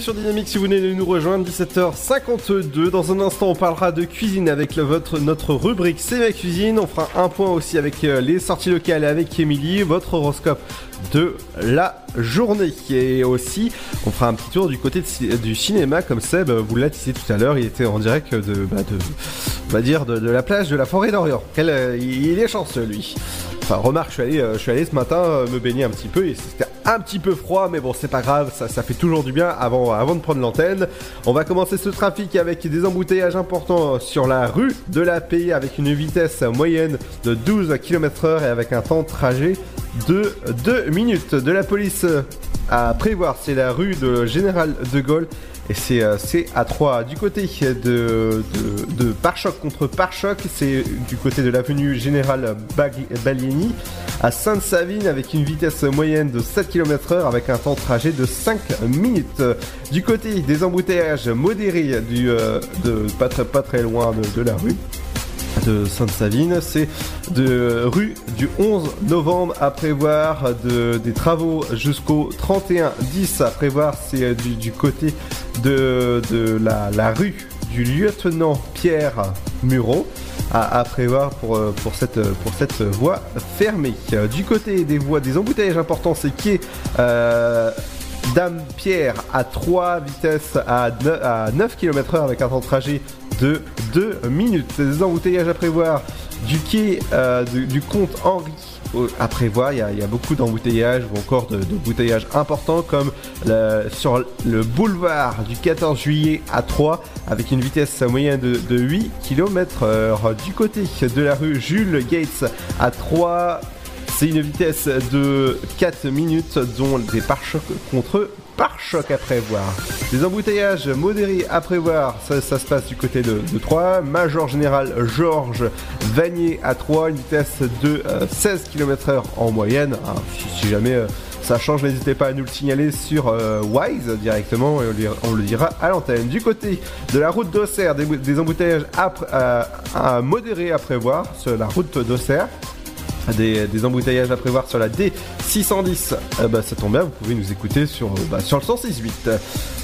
Sur Dynamique si vous venez nous rejoindre, 17h52. Dans un instant, on parlera de cuisine avec votre, notre rubrique C'est ma cuisine. On fera un point aussi avec euh, les sorties locales avec Émilie, votre horoscope de la journée. Et aussi, on fera un petit tour du côté de du cinéma, comme Seb vous l'a dit tout à l'heure. Il était en direct de, bah, de, on va dire, de, de la plage de la forêt d'Orient. Euh, il, est chanceux, lui. Enfin, remarque, je suis allé, euh, je suis allé ce matin euh, me baigner un petit peu et c'était un petit peu froid, mais bon, c'est pas grave, ça, fait toujours du bien avant, avant de prendre l'antenne. On va commencer ce trafic avec des embouteillages importants sur la rue de la Paix avec une vitesse moyenne de 12 km/h et avec un temps de trajet de 2 minutes. De la police à prévoir, c'est la rue de Général de Gaulle et c'est euh, à 3 du côté de, de, de pare-choc contre pare-choc, c'est du côté de l'avenue Général Balieni à Sainte-Savine avec une vitesse moyenne de 7 km/h avec un temps de trajet de 5 minutes. Du côté des embouteillages modérés du, euh, de pas très, très loin de la rue de Sainte-Savine, c'est de rue du 11 novembre à prévoir de, des travaux jusqu'au 31 10 à prévoir c'est euh, du, côté de, la, rue du lieutenant Pierre Mureau à, prévoir pour, euh, pour, cette, voie fermée. Euh, Du côté des voies, des embouteillages importants, c'est qui est Dame Pierre à 3 vitesses à 9, à 9 km/h avec un temps de trajet de 2 minutes. Des embouteillages à prévoir du quai euh, du, du comte Henri au- à prévoir. Il y a, beaucoup d'embouteillages ou encore de- d'embouteillages importants comme sur le boulevard du 14 juillet à 3 avec une vitesse moyenne de, de 8 km/h. Du côté de la rue Jules Gates à 3 c'est une vitesse de 4 minutes, dont des pare-chocs contre pare-choc à prévoir. Des embouteillages modérés à prévoir, ça, se passe du côté de, de 3. Major Général Georges Vanier à 3, une vitesse de euh, 16 km/h en moyenne. Ah, si, jamais euh, ça change, n'hésitez pas à nous le signaler sur euh, Wise directement et on, le dira à l'antenne. Du côté de la route d'Auxerre, des, embouteillages à modérés à prévoir sur la route d'Auxerre des, embouteillages à prévoir sur la D610, euh, bah, ça tombe bien, vous pouvez nous écouter sur, euh, bah, sur le 106.8.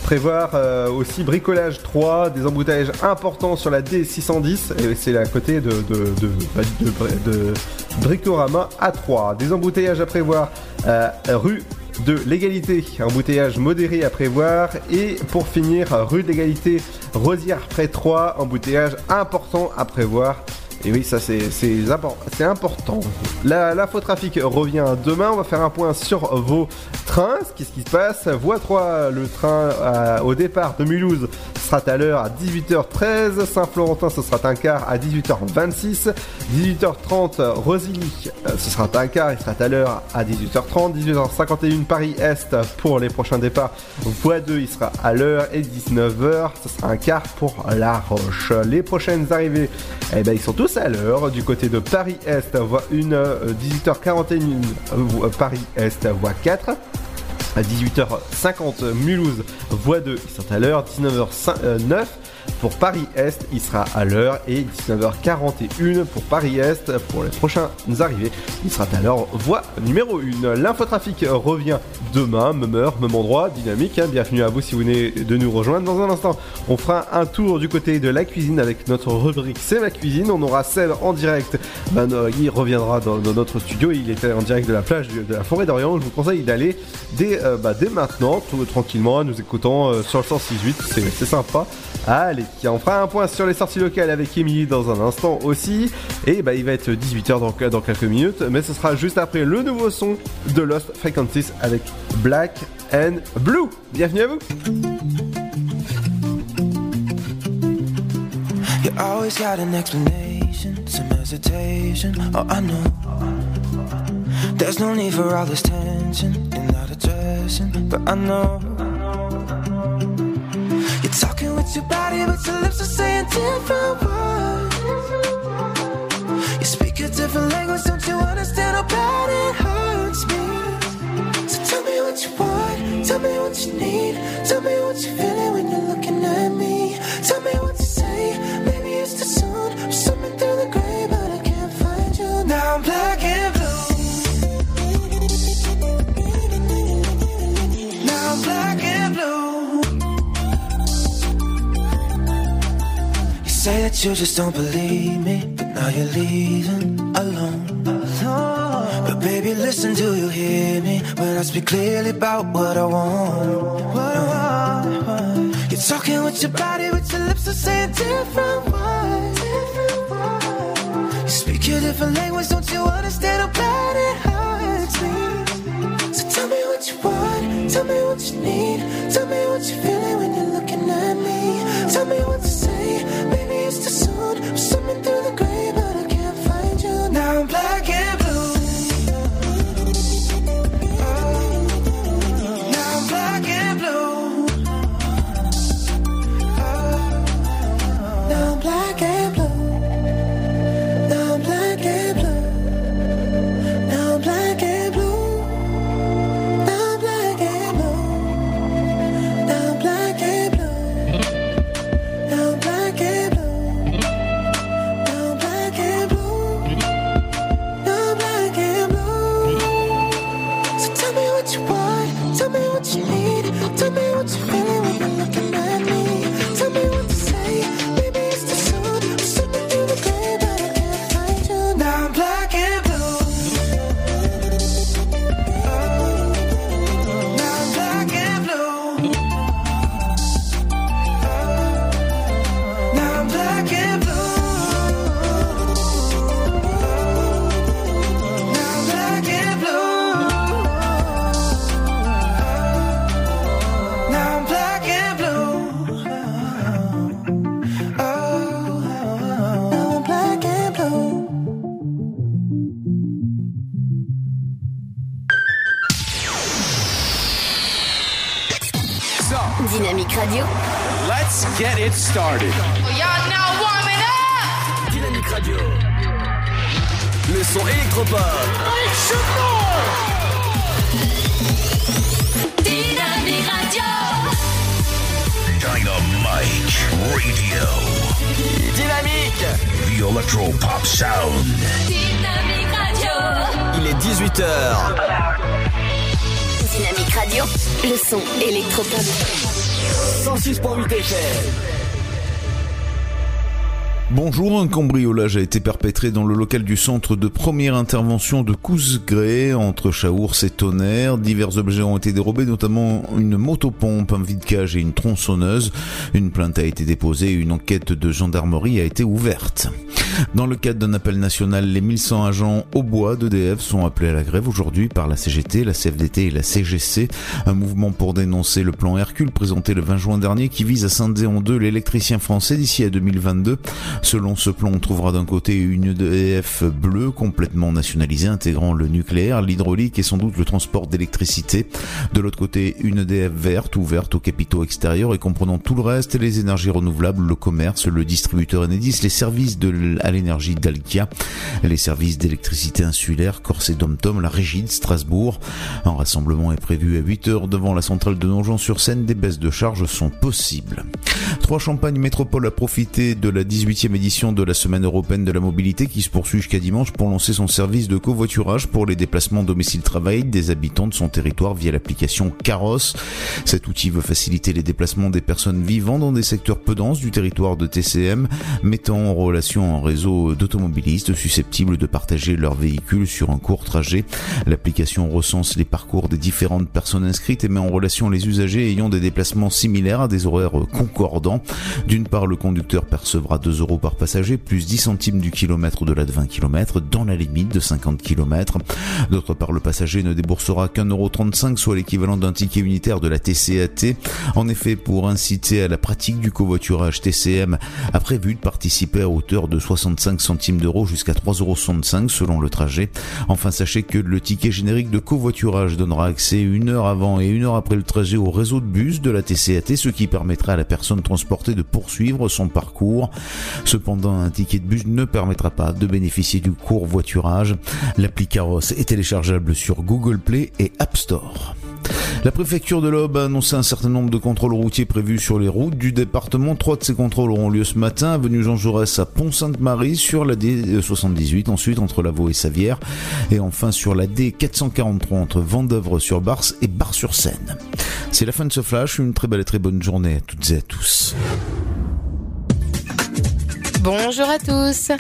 Prévoir euh, aussi bricolage 3, des embouteillages importants sur la D610, et c'est à côté de, de, de, bah, de- Bricorama A3. Des embouteillages à prévoir rue de l'égalité, embouteillage modéré à prévoir. Et pour finir, rue de l'égalité, Rosière près 3, embouteillage important à prévoir. Et oui, ça c'est c'est impor- c'est important. La, l'infotrafic revient demain. On va faire un point sur vos trains. Qu'est-ce qui se passe? Voie 3, le train euh, au départ de Mulhouse sera à l'heure à 18h13. Saint-Florentin, ce sera un quart à 18h26. 18h30, Rosilly, ce sera un quart. Il sera à l'heure à 18h30. 18h51, Paris-Est pour les prochains départs. Voie 2, il sera à l'heure. Et 19h, ce sera un quart pour La Roche. Les prochaines arrivées, eh ben, ils sont tous à l'heure. Du côté de Paris-Est, voie 1, euh, 18h41, euh, Paris-Est, voie 4. À 18h50, Mulhouse, voie 2, ils sont à l'heure. 19h09 pour Paris-Est, il sera à l'heure. Et 19h41 pour Paris-Est, pour les prochaines arrivées, il sera à l'heure. Voie numéro 1. L'infotrafic revient demain, même heure, même endroit, dynamique. hein. Bienvenue à vous si vous venez de nous rejoindre. Dans un instant, on fera un tour du côté de la cuisine avec notre rubrique C'est ma cuisine. On aura Seb en direct. Ben, euh, il reviendra dans, notre studio. Il était en direct de la plage de la forêt d'Orient. Je vous conseille d'aller dès, euh, bah, dès maintenant, tout tranquillement, en nous écoutant euh, sur le 168. C'est c'est sympa. Allez, on fera un point sur les sorties locales avec Émilie dans un instant aussi. Et bah, il va être 18h dans, dans quelques minutes. Mais ce sera juste après le nouveau son de Lost Frequencies avec Black and Blue. Bienvenue à vous. You always got an explanation, some hesitation. Oh, I know. There's no need for all this tension and not addressing, but I know. With your body, but your lips are saying different words. You speak a different language, don't you understand how bad it hurts me? So tell me what you want, tell me what what you need. Tell me what you're feeling when you're looking at me. Tell me what to say. Maybe it's too soon. I'm swimming through the gray, but I can't find you. Now I'm black say that you just don't believe me, but now you're leaving alone. But baby, listen, do you hear me when I speak clearly about what I want? What I want. You're talking with your body, with your lips are saying different words. You speak a different language, don't you understand how bad it hurts me? So tell me what you want, tell me what you need, tell me what you're feeling when you're looking at me. Tell me what to say, maybe it's too soon. I'm swimming through the gray, but I can't find you. Now I'm black and Bonjour, un cambriolage a été perpétré dans le local du centre de première intervention de Cousgré, entre Chaours et Tonnerre. Divers objets ont été dérobés, notamment une motopompe, un vide-cage et une tronçonneuse. Une plainte a été déposée et une enquête de gendarmerie a été ouverte. Dans le cadre d'un appel national, les 1100 agents au bois d'EDF sont appelés à la grève aujourd'hui par la CGT, la CFDT et la CGC. Un mouvement pour dénoncer le plan Hercule présenté le 20 juin dernier qui vise à scinder en deux l'électricien français d'ici à 2022. Selon ce plan, on trouvera d'un côté une EDF bleue complètement nationalisée intégrant le nucléaire, l'hydraulique et sans doute le transport d'électricité. De l'autre côté, une EDF verte ouverte aux capitaux extérieurs et comprenant tout le reste, les énergies renouvelables, le commerce, le distributeur Enedis, les services de à l'énergie d'Alkia, les services d'électricité insulaire, Corse et Domtom, la régie de Strasbourg. Un rassemblement est prévu à 8 heures devant la centrale de Nogent-sur-Seine. Des baisses de charges sont possibles. Trois Champagne Métropole a profité de la 18e édition de la Semaine européenne de la mobilité qui se poursuit jusqu'à dimanche pour lancer son service de covoiturage pour les déplacements domicile-travail des habitants de son territoire via l'application Caros. Cet outil veut faciliter les déplacements des personnes vivant dans des secteurs peu denses du territoire de TCM, mettant en relation un réseau d'automobilistes susceptibles de partager leur véhicule sur un court trajet. L'application recense les parcours des différentes personnes inscrites et met en relation les usagers ayant des déplacements similaires à des horaires concordants. D'une part, le conducteur percevra 2 euros par passager plus 10 centimes du kilomètre de la de 20 km dans la limite de 50 km. D'autre part, le passager ne déboursera qu'un euro 35, soit l'équivalent d'un ticket unitaire de la TCAT. En effet, pour inciter à la pratique du covoiturage, TCM a prévu de participer à hauteur de 65 centimes d'euros jusqu'à 3,65 euros selon le trajet. Enfin, sachez que le ticket générique de covoiturage donnera accès une heure avant et une heure après le trajet au réseau de bus de la TCAT, ce qui permettra à la personne transportée de poursuivre son parcours. Cependant, un ticket de bus ne permettra pas de bénéficier du court voiturage. L'appli Caros est téléchargeable sur Google Play et App Store. La préfecture de l'Aube a annoncé un certain nombre de contrôles routiers prévus sur les routes du département. Trois de ces contrôles auront lieu ce matin, avenue Jean Jaurès à Pont-Sainte-Marie, sur la D78, ensuite entre Lavaux et Savière, et enfin sur la D443 entre Vendœuvre sur Barse et Bar-sur-Seine. C'est la fin de ce flash, une très belle et très bonne journée à toutes et à tous. Bonjour à tous.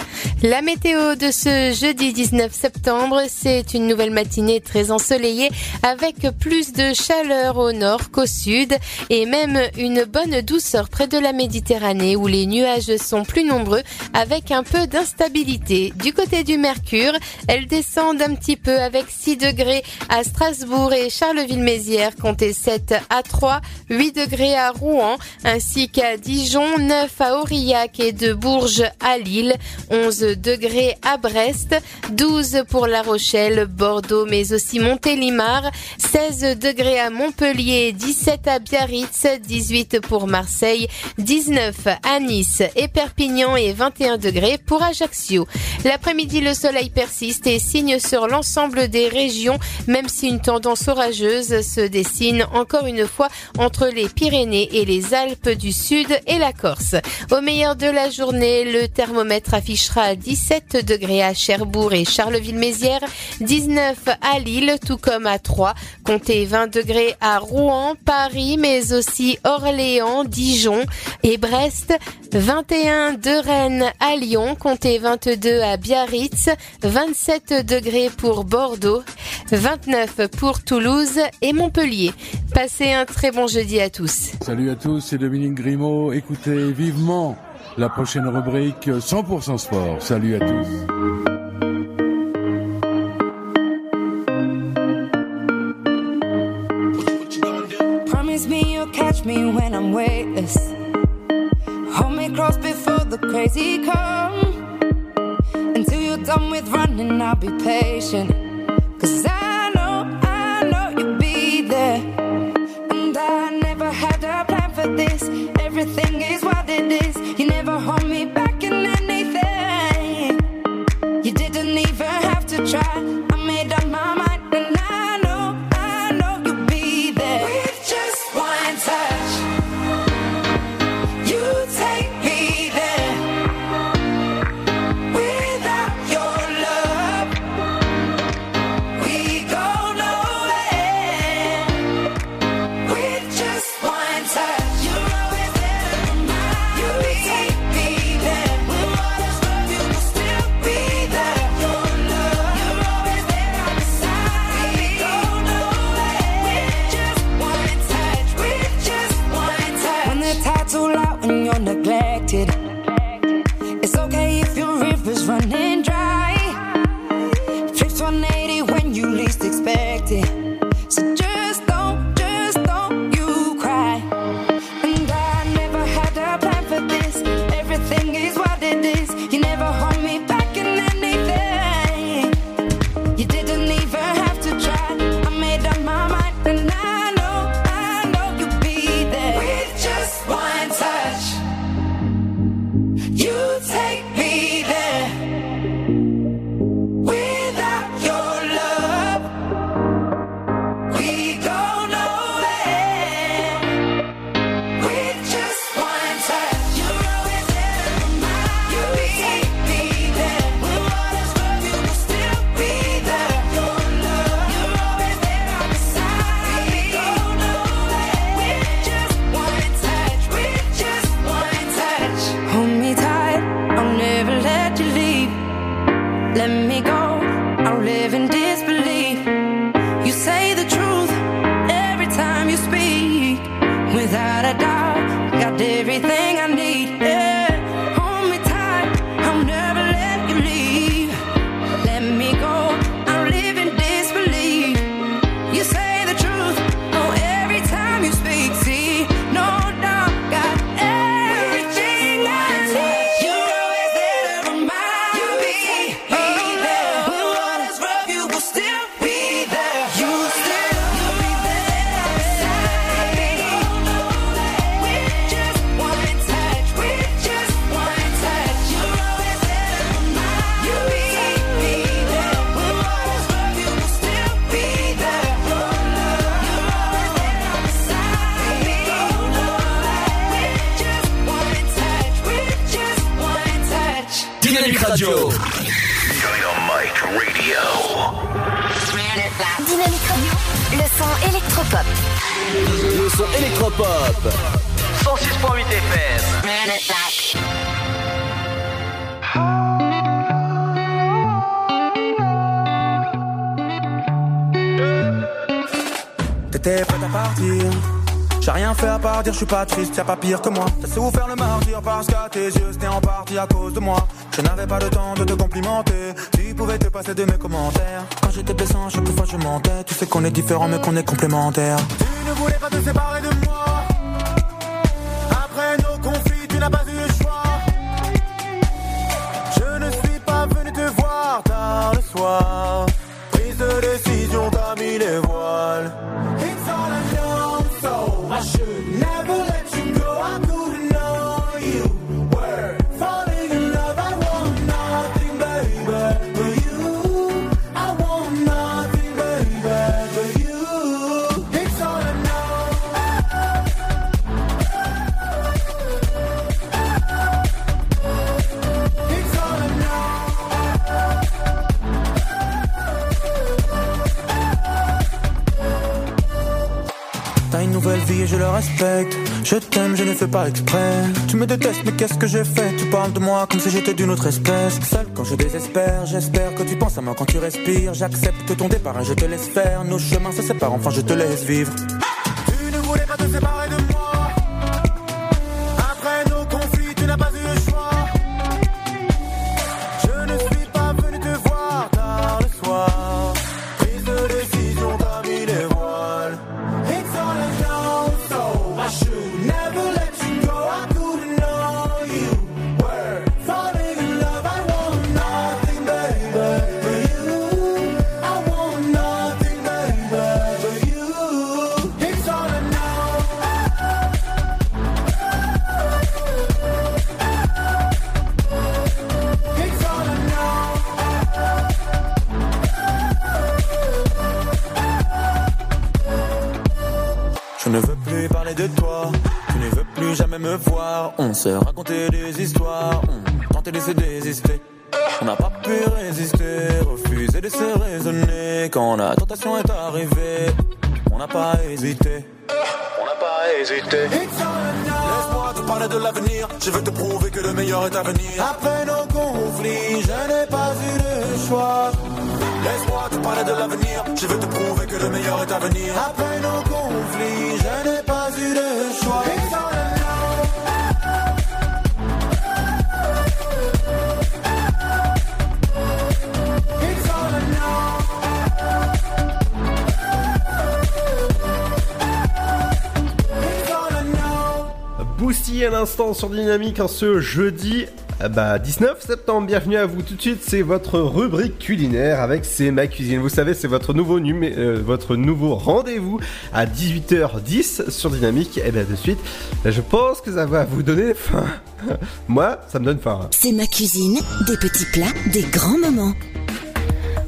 La météo de ce jeudi 19 septembre, c'est une nouvelle matinée très ensoleillée avec plus de chaleur au nord qu'au sud et même une bonne douceur près de la Méditerranée où les nuages sont plus nombreux avec un peu d'instabilité. Du côté du Mercure, elles descendent un petit peu avec 6 degrés à Strasbourg et Charleville-Mézières, comptez 7 à 3, 8 degrés à Rouen ainsi qu'à Dijon, 9 à Aurillac et de Bourges à Lille, 11 degrés à Brest, 12 pour La Rochelle, Bordeaux, mais aussi Montélimar, 16 degrés à Montpellier, 17 à Biarritz, 18 pour Marseille, 19 à Nice et Perpignan et 21 degrés pour Ajaccio. L'après-midi, le soleil persiste et signe sur l'ensemble des régions, même si une tendance orageuse se dessine encore une fois entre les Pyrénées et les Alpes du Sud et la Corse. Au meilleur de la journée, le thermomètre affichera 17 degrés à Cherbourg et Charleville-Mézières, 19 à Lille, tout comme à Troyes, comptez 20 degrés à Rouen, Paris, mais aussi Orléans, Dijon et Brest, 21 de Rennes à Lyon, comptez 22 à Biarritz, 27 degrés pour Bordeaux, 29 pour Toulouse et Montpellier. Passez un très bon jeudi à tous. Salut à tous, c'est Dominique Grimaud. Écoutez vivement la prochaine rubrique 100% sport. Salut à tous. Promise me you'll catch me when I'm weightless. Hold me close before the crazy come. Until you're done with running, I'll be patient. Cause I know, I know you'll be there. And I never had a plan for this. Everything is. Try. T'étais prête à partir. J'ai rien fait à part dire je suis pas triste, y'a pas pire que moi. T'as souffert le martyr parce qu'à tes yeux c'était en partie à cause de moi. Je n'avais pas le temps de te complimenter. Tu pouvais te passer de mes commentaires. Quand j'étais blessant, chaque fois je mentais. Tu sais qu'on est différents mais qu'on est complémentaires. Tu ne voulais pas te séparer de moi. Après nos conflits, tu n'as pas eu le choix. Je ne suis pas venu te voir tard le soir. Prise de décision, t'as mis les voiles. Je t'aime, je ne fais pas exprès. Tu me détestes, mais qu'est-ce que j'ai fait Tu parles de moi comme si j'étais d'une autre espèce. Seul quand je désespère, j'espère que tu penses à moi quand tu respires. J'accepte ton départ et je te laisse faire. Nos chemins se séparent, enfin je te laisse vivre. Tu ne voulais pas te séparer de on se des histoires. À l'instant sur Dynamique en ce jeudi euh, bah, 19 septembre. Bienvenue à vous tout de suite. C'est votre rubrique culinaire avec C'est ma cuisine. Vous savez, c'est votre nouveau numé- euh, votre nouveau rendez-vous à 18h10 sur Dynamique. Et bien de suite, je pense que ça va vous donner faim. Moi, ça me donne faim. C'est ma cuisine, des petits plats, des grands moments.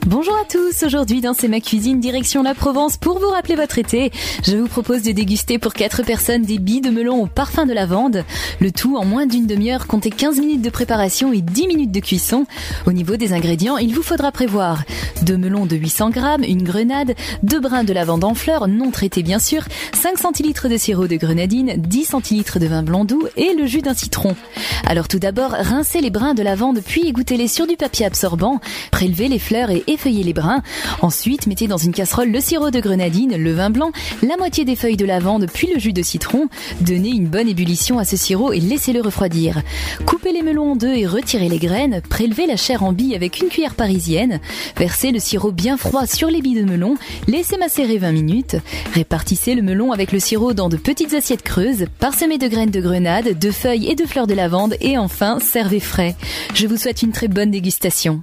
Bonjour à tous, aujourd'hui dans C'est ma cuisine direction la Provence pour vous rappeler votre été. Je vous propose de déguster pour 4 personnes des billes de melon au parfum de lavande. Le tout en moins d'une demi-heure, comptez 15 minutes de préparation et 10 minutes de cuisson. Au niveau des ingrédients, il vous faudra prévoir deux melons de 800 grammes, une grenade, deux brins de lavande en fleurs, non traités bien sûr, 5 centilitres de sirop de grenadine, 10 centilitres de vin blanc doux et le jus d'un citron. Alors tout d'abord, rincez les brins de lavande puis égouttez-les sur du papier absorbant, prélevez les fleurs et effeuillez les brins. Ensuite, mettez dans une casserole le sirop de grenadine, le vin blanc, la moitié des feuilles de lavande puis le jus de citron. Donnez une bonne ébullition à ce sirop et laissez-le refroidir. Coupez les melons en deux et retirez les graines. Prélevez la chair en billes avec une cuillère parisienne. Versez le sirop bien froid sur les billes de melon. Laissez macérer 20 minutes. Répartissez le melon avec le sirop dans de petites assiettes creuses. Parsemez de graines de grenade, de feuilles et de fleurs de lavande. Et enfin, servez frais. Je vous souhaite une très bonne dégustation.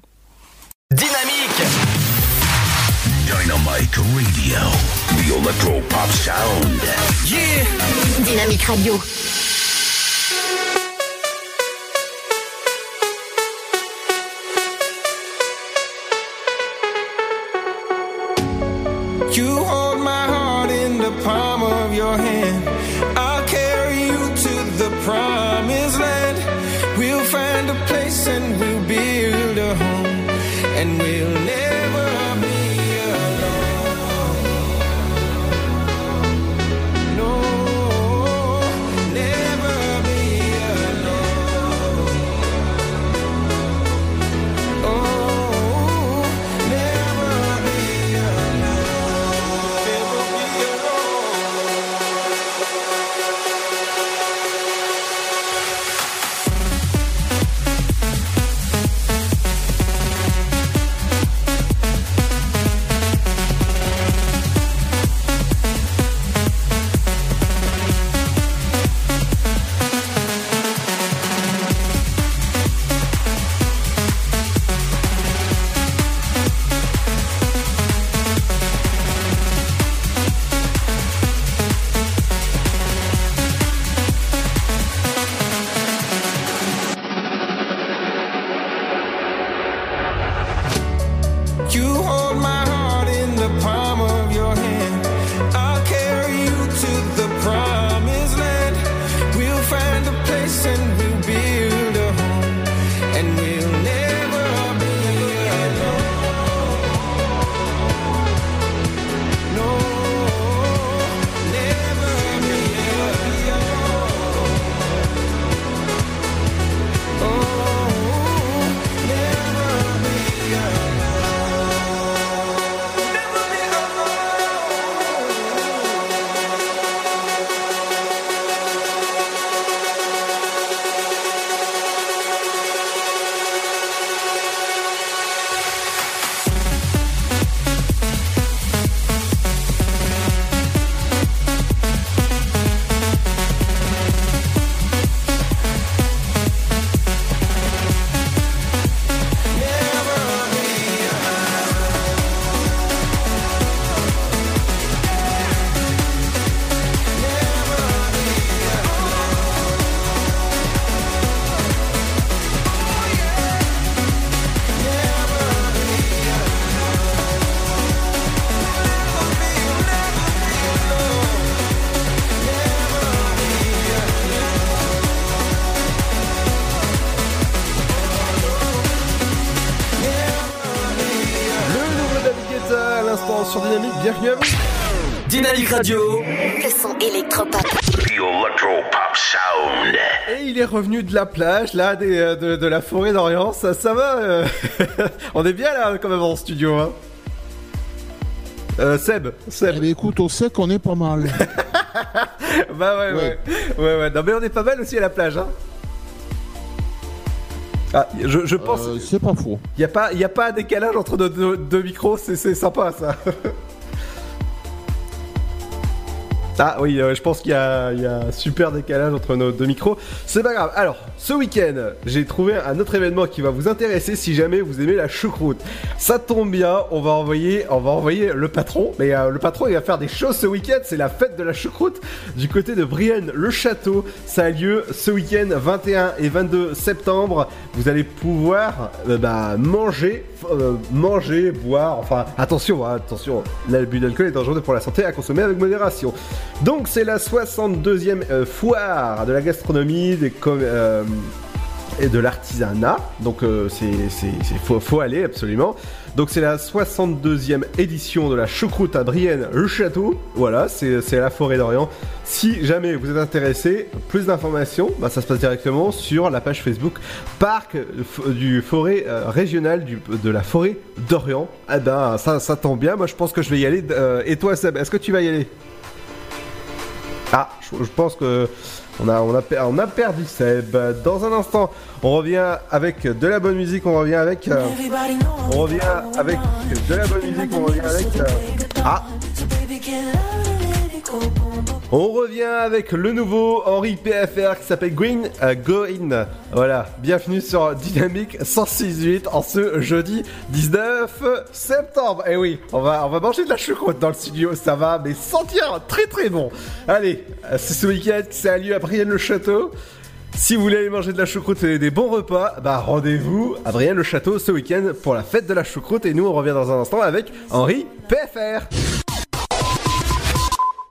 Dynamite Radio. The Electro Pop Sound. Yeah Dynamique Radio. You hold my heart in the palm of your hand. I'll carry you to the promised land. We'll find a place place and we'll Radio. Le son électropop. Sound. Et il est revenu de la plage, là, des, euh, de, de la forêt d'Orient, ça, ça va euh, On est bien là, quand même, en studio, hein euh, Seb, Seb. Eh bien, écoute, on sait qu'on est pas mal. bah ouais, ouais, ouais, ouais, Non mais on est pas mal aussi à la plage, hein Ah, je, je pense... Euh, c'est pas faux. Il y a pas, y a pas un décalage entre nos deux, deux micros, c'est c'est sympa ça. Ah oui, euh, je pense qu'il y, y a un super décalage entre nos deux micros. C'est pas grave. Alors, ce week-end, j'ai trouvé un autre événement qui va vous intéresser si jamais vous aimez la choucroute. Ça tombe bien, on va envoyer, on va envoyer le patron. Mais euh, le patron, il va faire des choses ce week-end. C'est la fête de la choucroute du côté de Brienne le Château. Ça a lieu ce week-end, 21 et 22 septembre. Vous allez pouvoir euh, bah, manger, euh, manger, boire. Enfin, attention, hein, attention. L'abus d'alcool est dangereux pour la santé à consommer avec modération. Donc c'est la 62e euh, foire de la gastronomie des et de l'artisanat. Donc euh, c'est faut, faut aller absolument. Donc c'est la 62e édition de la choucroute à Brienne le château. Voilà, c'est la forêt d'Orient. Si jamais vous êtes intéressé, plus d'informations, bah, ça se passe directement sur la page Facebook Parc du forêt euh, régional de la forêt d'Orient. Eh ben ça, ça tombe bien, moi je pense que je vais y aller. Euh, et toi Seb, est-ce que tu vas y aller? Ah, je pense que on a, perdu Seb. Dans un instant, on revient avec de la bonne musique, on revient avec... euh, on revient avec de la bonne musique, on revient avec... euh, ah on revient avec le nouveau Henri PFR qui s'appelle Green euh, Go. Voilà, bienvenue sur Dynamique 106.8 en ce jeudi 19 septembre. Et oui, on va, on manger de la choucroute dans le studio, ça va, mais sentir très très bon. Allez, euh, c'est ce week-end que ça a lieu à Brienne-le-Château. Si vous voulez aller manger de la choucroute et des bons repas, bah rendez-vous à Brienne-le-Château ce week-end pour la fête de la choucroute. Et nous, on revient dans un instant avec Henri PFR.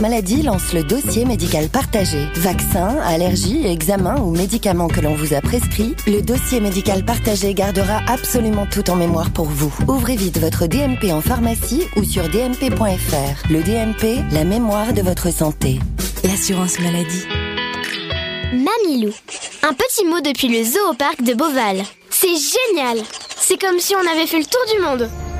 maladie lance le dossier médical partagé. Vaccins, allergies, examens ou médicaments que l'on vous a prescrits, le dossier médical partagé gardera absolument tout en mémoire pour vous. Ouvrez vite votre DMP en pharmacie ou sur dmp.fr. Le DMP, la mémoire de votre santé. L'assurance maladie. Mamilou. Un petit mot depuis le zoo au parc de Beauval. C'est génial C'est comme si on avait fait le tour du monde.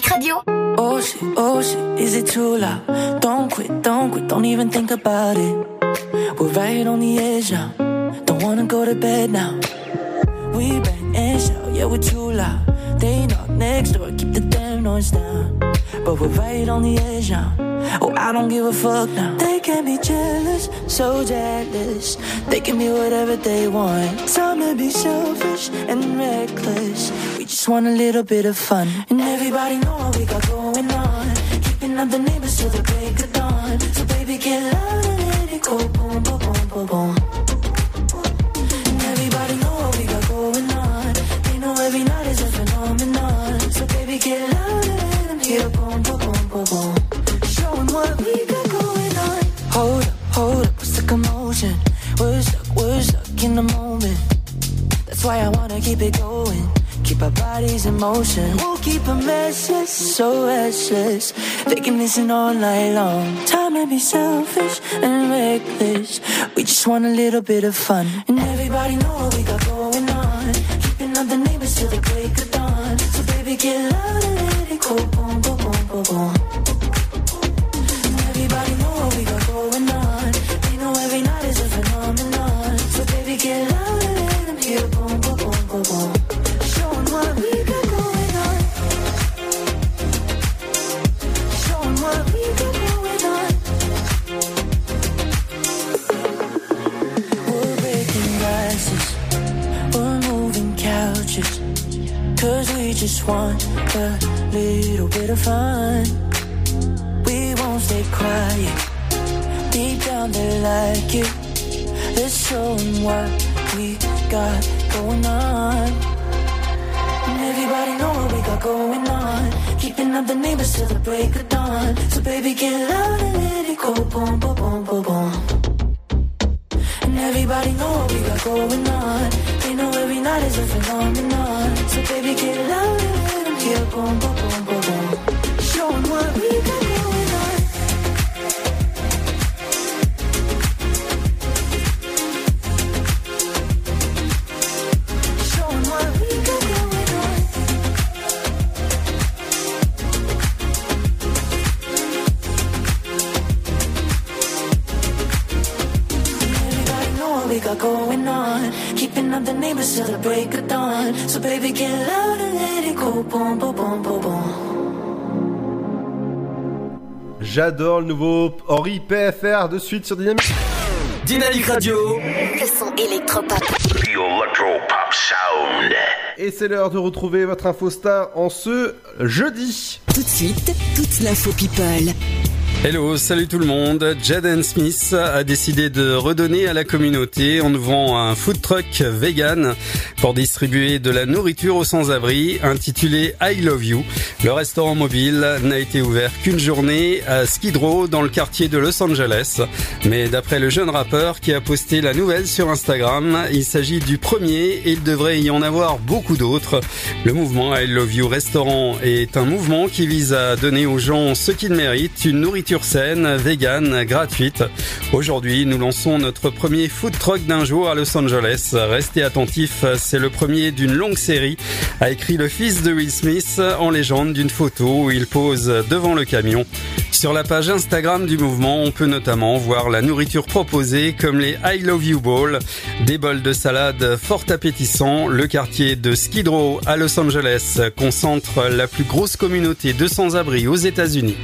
Oh shit, oh shit, is it too loud? Don't quit, don't quit, don't even think about it. We're right on the edge now. Don't wanna go to bed now. We bang and shout, yeah, we're too loud. They knock next door, keep the damn noise down. But we're right on the edge now. Oh, I don't give a fuck now. They can be jealous, so jealous. They can be whatever they want. Time to be selfish and reckless. We just want a little bit of fun. And everybody know what we got going on. Keeping up the neighbors till the break of dawn. So baby, get loud and let it go. Boom, boom, boom, boom, boom. We're stuck, we're stuck in the moment. That's why I wanna keep it going. Keep our bodies in motion. We'll keep them restless, so restless. They can listen all night long. Time to be selfish and reckless. We just want a little bit of fun. And everybody know what we got going on. Keeping up the neighbors till the break of dawn. So baby, get loud want a little bit of fun. We won't stay quiet. Deep down they like it. Let's show 'em what we got going on. And everybody know what we got going on. Keeping up the neighbors till the break of dawn. So baby, get loud and let it go. Boom, boom, boom, boom, boom. And everybody know what we got going on. Night is a phenomenon. So baby, get loud. Boom, boom, boom, boom, boom. Show 'em what of dawn. So baby, get loud and let it go. Boom, boom, boom, boom, boom. J'adore le nouveau Henri PFR de suite sur Dynamique. Dynamique Radio. Le son électropop. The Electro Pop Sound. Et c'est l'heure de retrouver votre info star en ce jeudi. Tout de suite, toute l'info people. Hello, salut tout le monde. Jaden Smith a décidé de redonner à la communauté en ouvrant un food truck vegan pour distribuer de la nourriture aux sans-abri intitulé I Love You. Le restaurant mobile n'a été ouvert qu'une journée à Skid Row dans le quartier de Los Angeles. Mais d'après le jeune rappeur qui a posté la nouvelle sur Instagram, il s'agit du premier et il devrait y en avoir beaucoup d'autres. Le mouvement I Love You Restaurant est un mouvement qui vise à donner aux gens ce qu'ils méritent, une nourriture saine, vegan, gratuite. Aujourd'hui, nous lançons notre premier food truck d'un jour à Los Angeles. Restez attentifs, c'est le premier d'une longue série, a écrit le fils de Will Smith en légende d'une photo où il pose devant le camion. Sur la page Instagram du mouvement, on peut notamment voir la nourriture proposée comme les I Love You Bowl, des bols de salade fort appétissants. Le quartier de Skid Row à Los Angeles concentre la plus grosse communauté de sans-abri aux États-Unis.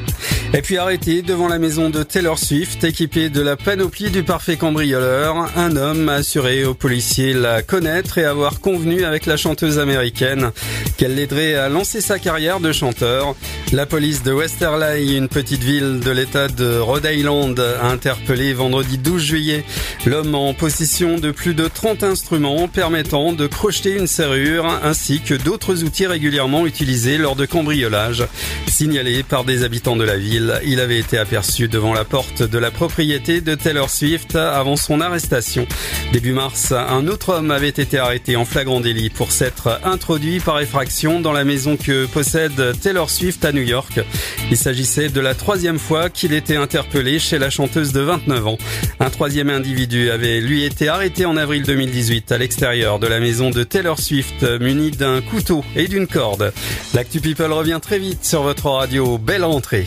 Et puis devant la maison de Taylor Swift, équipé de la panoplie du parfait cambrioleur, un homme a assuré aux policiers la connaître et avoir convenu avec la chanteuse américaine qu'elle l'aiderait à lancer sa carrière de chanteur. La police de Westerly, une petite ville de l'état de Rhode Island, a interpellé vendredi 12 juillet l'homme en possession de plus de 30 instruments permettant de crocheter une serrure ainsi que d'autres outils régulièrement utilisés lors de cambriolages. Signalé par des habitants de la ville, il avait été aperçu devant la porte de la propriété de Taylor Swift avant son arrestation. Début mars, un autre homme avait été arrêté en flagrant délit pour s'être introduit par effraction dans la maison que possède Taylor Swift à New York. Il s'agissait de la troisième fois qu'il était interpellé chez la chanteuse de 29 ans. Un troisième individu avait lui été arrêté en avril 2018 à l'extérieur de la maison de Taylor Swift muni d'un couteau et d'une corde. L'actu People revient très vite sur votre radio. Belle rentrée.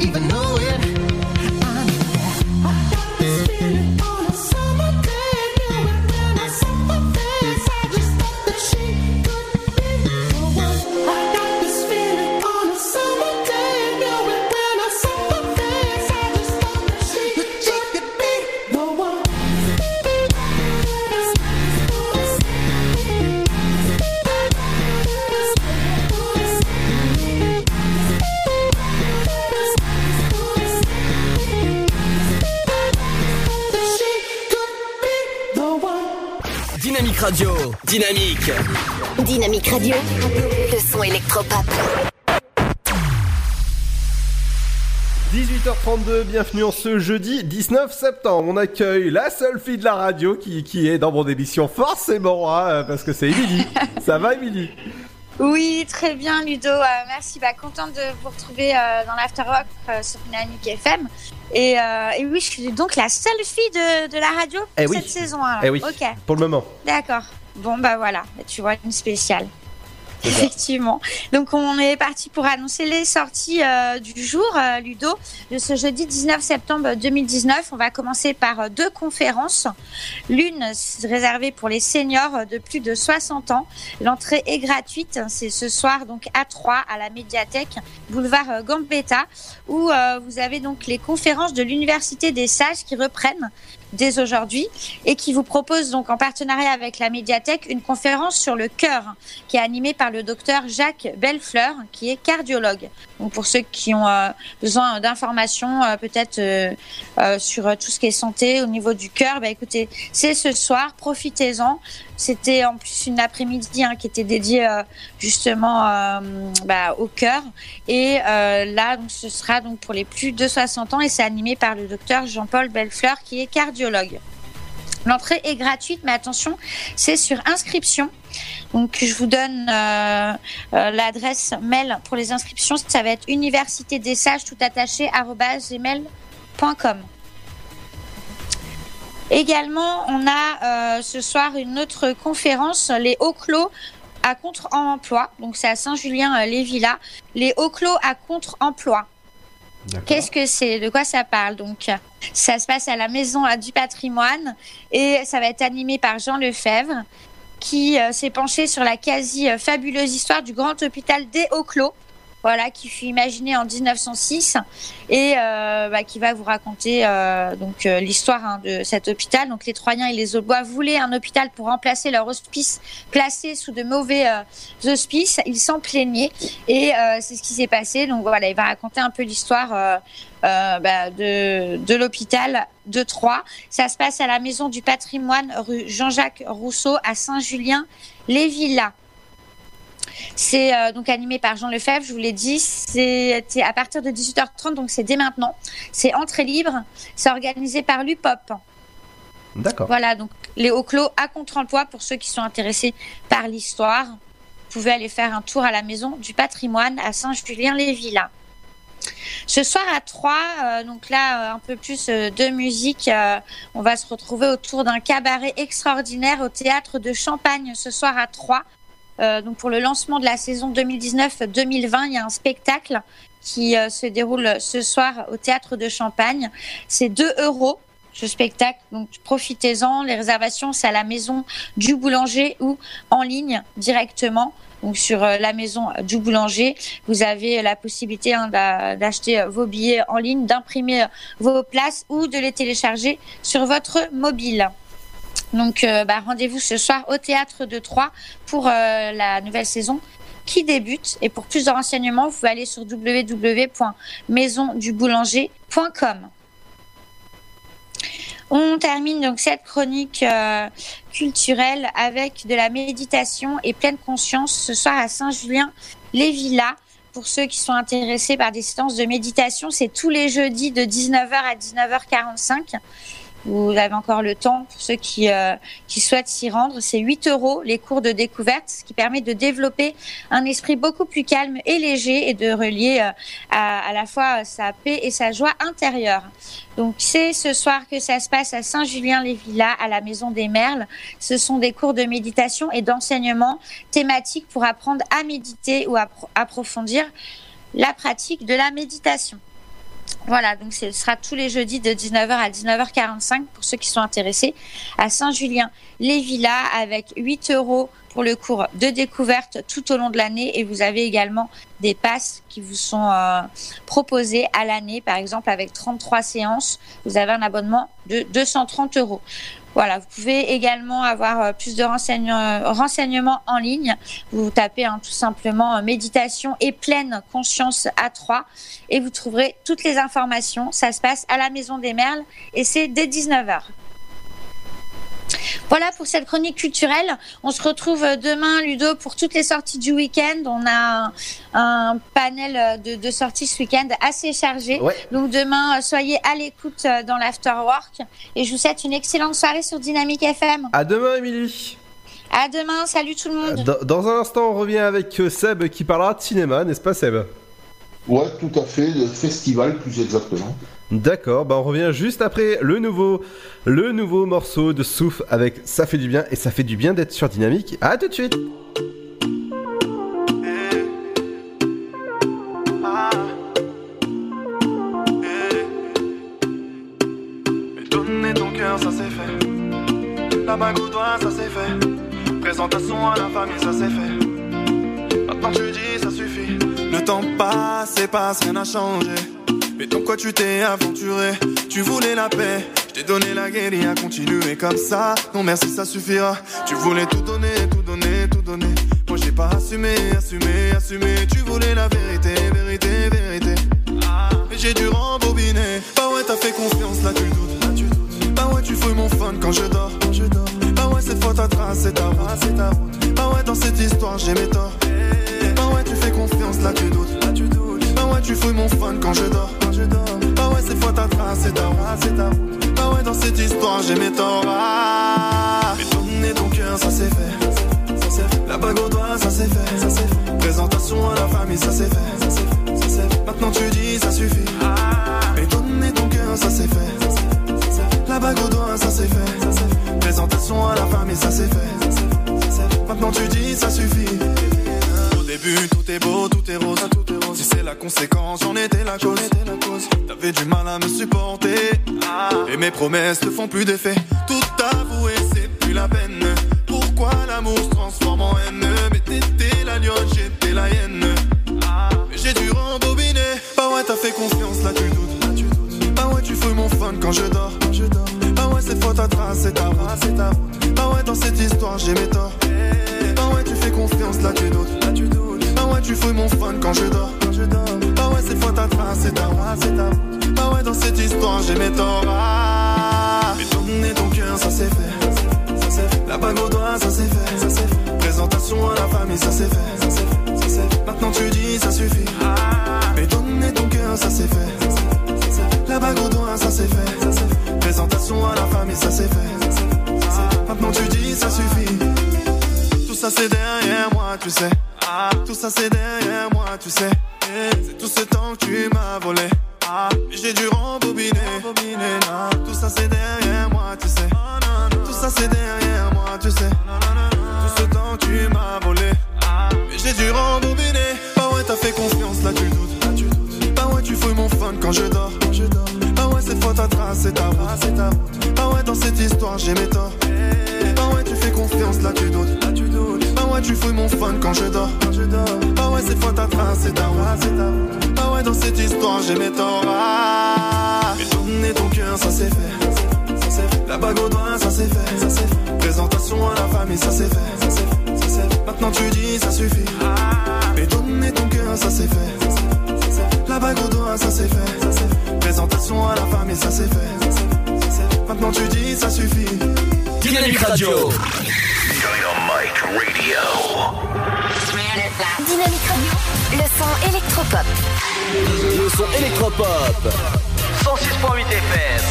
even know Radio. Dynamique. Dynamique Radio, le son électropop. 18h32, bienvenue en ce jeudi 19 septembre. On accueille la seule fille de la radio qui, qui est dans mon émission, forcément, hein, parce que c'est Émilie. Ça va, Émilie? Oui, très bien, Ludo. Euh, merci. Bah, contente de vous retrouver euh, dans l'Afterwork euh, sur Dynamique FM. Et, euh, et oui, je suis donc la seule fille de, de la radio Eh pour oui. cette saison. alors. Eh oui, Ok. pour le moment. D'accord. Bon, bah voilà, tu vois, une spéciale. Effectivement. Donc on est parti pour annoncer les sorties euh, du jour, euh, Ludo, de ce jeudi 19 septembre 2019. On va commencer par euh, deux conférences. L'une réservée pour les seniors de plus de 60 ans. L'entrée est gratuite. C'est ce soir donc à 3 à la médiathèque boulevard Gambetta où vous avez donc les conférences de l'Université des Sages qui reprennent dès aujourd'hui et qui vous propose donc en partenariat avec la médiathèque une conférence sur le cœur qui est animée par le docteur Jacques Bellefleur qui est cardiologue. Donc pour ceux qui ont euh, besoin d'informations euh, peut-être euh, sur tout ce qui est santé au niveau du cœur, bah écoutez, c'est ce soir, profitez-en. C'était en plus une après-midi hein, qui était dédiée justement bah, au cœur et là donc ce sera donc pour les plus de 60 ans et c'est animé par le docteur Jean-Paul Bellefleur qui est cardiologue. L'entrée est gratuite, mais attention, c'est sur inscription. Donc, je vous donne euh, euh, l'adresse mail pour les inscriptions. Ça va être université des sages tout attaché gmail.com. Également, on a euh, ce soir une autre conférence, les hauts clos à contre-emploi. Donc, c'est à Saint-Julien-les-Villas. Les hauts clos à contre-emploi. Qu'est-ce que c'est? De quoi ça parle? Donc, ça se passe à la Maison du Patrimoine et ça va être animé par Jean Lefebvre qui euh, s'est penché sur la quasi fabuleuse histoire du grand hôpital des Hauts-Clos. Voilà, qui fut imaginé en 1906 et euh, bah, qui va vous raconter euh, donc euh, l'histoire hein, de cet hôpital. Donc les Troyens et les Aubois voulaient un hôpital pour remplacer leur hospice placé sous de mauvais hospices. Ils s'en plaignaient et c'est ce qui s'est passé. Donc voilà, il va raconter un peu l'histoire euh, bah, de, de l'hôpital de Troyes. Ça se passe à la Maison du Patrimoine, rue Jean-Jacques Rousseau, à Saint-Julien-les-Villas. C'est euh, donc animé par Jean Lefebvre, je vous l'ai dit. C'était à partir de 18h30, donc c'est dès maintenant. C'est entrée libre. C'est organisé par l'UPOP. D'accord. Voilà, donc les hauts clos à contre-emploi pour ceux qui sont intéressés par l'histoire. Vous pouvez aller faire un tour à la maison du patrimoine à Saint-Julien-les-Villas. Ce soir à 3, euh, donc là euh, un peu plus euh, de musique, on va se retrouver autour d'un cabaret extraordinaire au théâtre de Champagne ce soir à 3. Euh, donc pour le lancement de la saison 2019-2020, il y a un spectacle qui euh, se déroule ce soir au théâtre de Champagne. C'est 2 euros ce spectacle, donc profitez-en. Les réservations, c'est à la maison du boulanger ou en ligne directement. Donc sur euh, la maison du boulanger, vous avez la possibilité hein, d'a- d'acheter vos billets en ligne, d'imprimer vos places ou de les télécharger sur votre mobile. Donc euh, bah, rendez-vous ce soir au théâtre de Troyes pour euh, la nouvelle saison qui débute. Et pour plus de renseignements, vous pouvez aller sur www.maisonduboulanger.com. On termine donc cette chronique euh, culturelle avec de la méditation et pleine conscience ce soir à Saint-Julien-les-Villas. Pour ceux qui sont intéressés par des séances de méditation, c'est tous les jeudis de 19h à 19h45. Vous avez encore le temps pour ceux qui, euh, qui souhaitent s'y rendre. C'est 8 euros les cours de découverte, ce qui permet de développer un esprit beaucoup plus calme et léger et de relier euh, à, à la fois sa paix et sa joie intérieure. Donc c'est ce soir que ça se passe à Saint-Julien-les-Villas, à la Maison des Merles. Ce sont des cours de méditation et d'enseignement thématiques pour apprendre à méditer ou à appro- approfondir la pratique de la méditation. Voilà, donc ce sera tous les jeudis de 19h à 19h45 pour ceux qui sont intéressés à Saint-Julien-les-Villas avec 8 euros pour le cours de découverte tout au long de l'année et vous avez également des passes qui vous sont euh, proposées à l'année, par exemple avec 33 séances, vous avez un abonnement de 230 euros. Voilà, vous pouvez également avoir euh, plus de euh, renseignements en ligne. Vous tapez hein, tout simplement euh, méditation et pleine conscience à 3 et vous trouverez toutes les informations. Ça se passe à la Maison des Merles et c'est dès 19h. Voilà pour cette chronique culturelle. On se retrouve demain, Ludo, pour toutes les sorties du week-end. On a un, un panel de, de, sorties ce week-end assez chargé. Ouais. Donc demain, soyez à l'écoute dans l'Afterwork. Et je vous souhaite une excellente soirée sur Dynamique FM. À demain, Émilie. À demain, salut tout le monde. Dans, dans un instant, on revient avec Seb qui parlera de cinéma, n'est-ce pas, Seb? Ouais, tout à fait, le festival plus exactement. D'accord, bah on revient juste après le nouveau, le nouveau morceau de Souf avec Ça fait du bien et ça fait du bien d'être sur Dynamique. À tout de suite. Ça suffit. Temps passe et passe, rien n'a changé. Mais donc quoi tu t'es aventuré? Tu voulais la paix, je t'ai donné la à continuer comme ça. Non merci, ça suffira. Tu voulais tout donner, tout donner, tout donner. Moi j'ai pas assumé, assumé, assumé. Tu voulais la vérité, vérité, vérité. Mais j'ai dû rembobiner. Bah ouais, t'as fait confiance, là tu doutes, là tu doutes. Bah ouais, tu fouilles mon fun quand je dors, quand je dors. Bah ouais, cette fois ta trace, c'est ta voix, c'est ta route. Bah ouais, dans cette histoire, j'ai mes torts. Ouais, tu fais confiance, là tu doutes, là tu doutes. Bah ouais, tu fouilles mon fun quand je dors, quand je dors. Bah ouais, cette fois ta trace, c'est ta voix, c'est ta route. Bah ouais, dans cette histoire, j'ai mes torts. Ah, mais donner ton cœur, ça c'est fait. Ça fait. La bague au doigt, ça c'est fait. Ça fait. Présentation à la famille, ça c'est fait. Ça fait. Ça fait. Maintenant tu dis, ça suffit. Mais donner ton cœur, ça c'est fait. Ça. La bague au doigt, ça c'est fait. Présentation à la famille. Ça c'est fait. Maintenant tu dis, ça suffit. Début, tout est beau, tout est rose. Tout est rose. Si c'est la conséquence, j'en étais la cause. T'avais du mal à me supporter. Et mes promesses ne font plus d'effet. Tout avouer, c'est plus la peine. Pourquoi l'amour se transforme en haine? Mais t'étais la lionne, j'étais la hyène. Mais j'ai dû rembobiner. Bah ouais, t'as fait confiance, là tu doutes. Là, tu. Bah ouais, tu fouilles mon fun quand je dors. Quand je dors. Bah ouais, cette fois ta trace, c'est ta voix, c'est ta route. Bah ouais, dans cette histoire, j'ai mes torts. Bah ouais, tu fais confiance, là tu doutes. Là tu doutes. Bah ouais, tu fouilles mon fun quand je dors. Quand je dors. Bah ouais, cette fois ta trace, c'est ta voix, c'est ta route. Bah ouais, dans cette histoire, j'ai mes torts. Ah, mais donner ton cœur, ça c'est fait. Ça c'est fait. La bague au doigt, ça c'est fait. Ça c'est fait. Présentation à la famille, ça c'est fait. Ça c'est c'est. Maintenant tu dis, ça suffit. Mais donner ton cœur, ça c'est fait. Ça c'est. Ça c'est. La bague au doigt, ça c'est fait. Ça c'est fait. À la famille, ça c'est fait. Maintenant tu dis, ça suffit. Tout ça c'est derrière moi, tu sais. Tout ça c'est derrière moi, tu sais. C'est tout ce temps que tu m'as volé. J'ai dû rembobiner. Tout ça c'est derrière moi, tu sais. Tout ça c'est derrière moi, tu sais. Tout ce temps que tu m'as volé. Mais j'ai dû rembobiner. Bah ouais, t'as fait confiance, là tu doutes. Bah ouais, tu fouilles mon fun. Quand je dors. Fois ta trace, c'est ta route. Bah ouais, dans cette histoire, j'ai mes torts. Bah ouais, tu fais confiance, là tu doutes. Bah ouais, tu fouilles mon fun quand je dors. Bah ouais, cette fois ta trace, c'est ta route. Bah ouais, dans cette histoire, j'ai mes torts. Ah, mais donner ton cœur, ça c'est fait. La bague au doigt, ça c'est fait. Présentation à la famille, ça c'est fait. Maintenant tu dis, ça suffit. Mais donner ton cœur. Ça c'est fait. La bague au doigt, ça c'est fait. Présentation à la famille, ça c'est fait. Maintenant tu dis, ça suffit. Dynamique Radio. Dynamite Radio. Dynamique Radio, le son électropop. Le son électropop. 106.8 FM.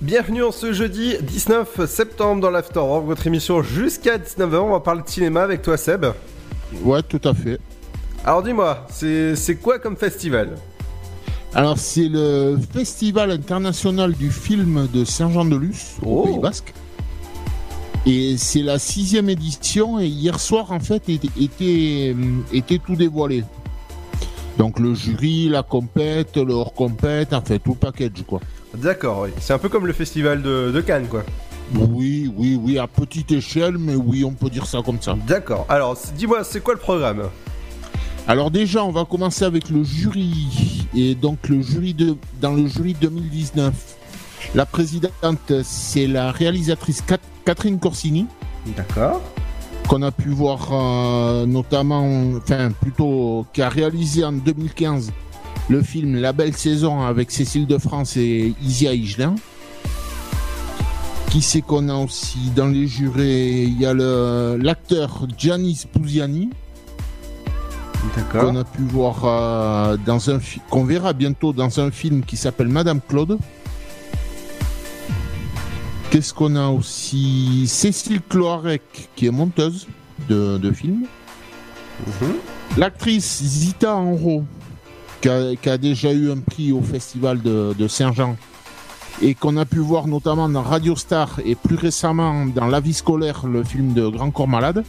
Bienvenue en ce jeudi 19 septembre dans l'Afterwork, votre émission jusqu'à 19h. On va parler de cinéma avec toi, Seb. Ouais, tout à fait. Alors dis-moi, c'est quoi comme festival? Alors, c'est le Festival international du film de Saint-Jean-de-Luz, au Oh. Pays Basque. Et c'est la sixième édition, et hier soir, en fait, était, était, était tout dévoilé. Donc, le jury, la compète, le hors-compète, enfin, tout le package, quoi. D'accord, oui. C'est un peu comme le festival de, de Cannes, quoi. Oui, oui, oui, à petite échelle, mais oui, on peut dire ça comme ça. D'accord. Alors, dis-moi, c'est quoi le programme? Alors déjà, on va commencer avec le jury. Et donc le jury de dans le jury 2019, la présidente c'est la réalisatrice Cat- Catherine Corsini. D'accord. Qu'on a pu voir euh, notamment, enfin plutôt, qui a réalisé en 2015 le film La Belle Saison avec Cécile de France et Isia Higelin. Qui c'est qu'on a aussi dans les jurés? Il y a l'acteur Giannis Puziani. Qu'on a pu voir euh, dans un qu'on verra bientôt dans un film qui s'appelle Madame Claude. Qu'est-ce qu'on a aussi? Cécile Cloarec, qui est monteuse de, de films. L'actrice Zita Enro, qui a, qui a déjà eu un prix au festival de, de Saint-Jean et qu'on a pu voir notamment dans Radio Star et plus récemment dans La vie scolaire, le film de Grand Corps Malade.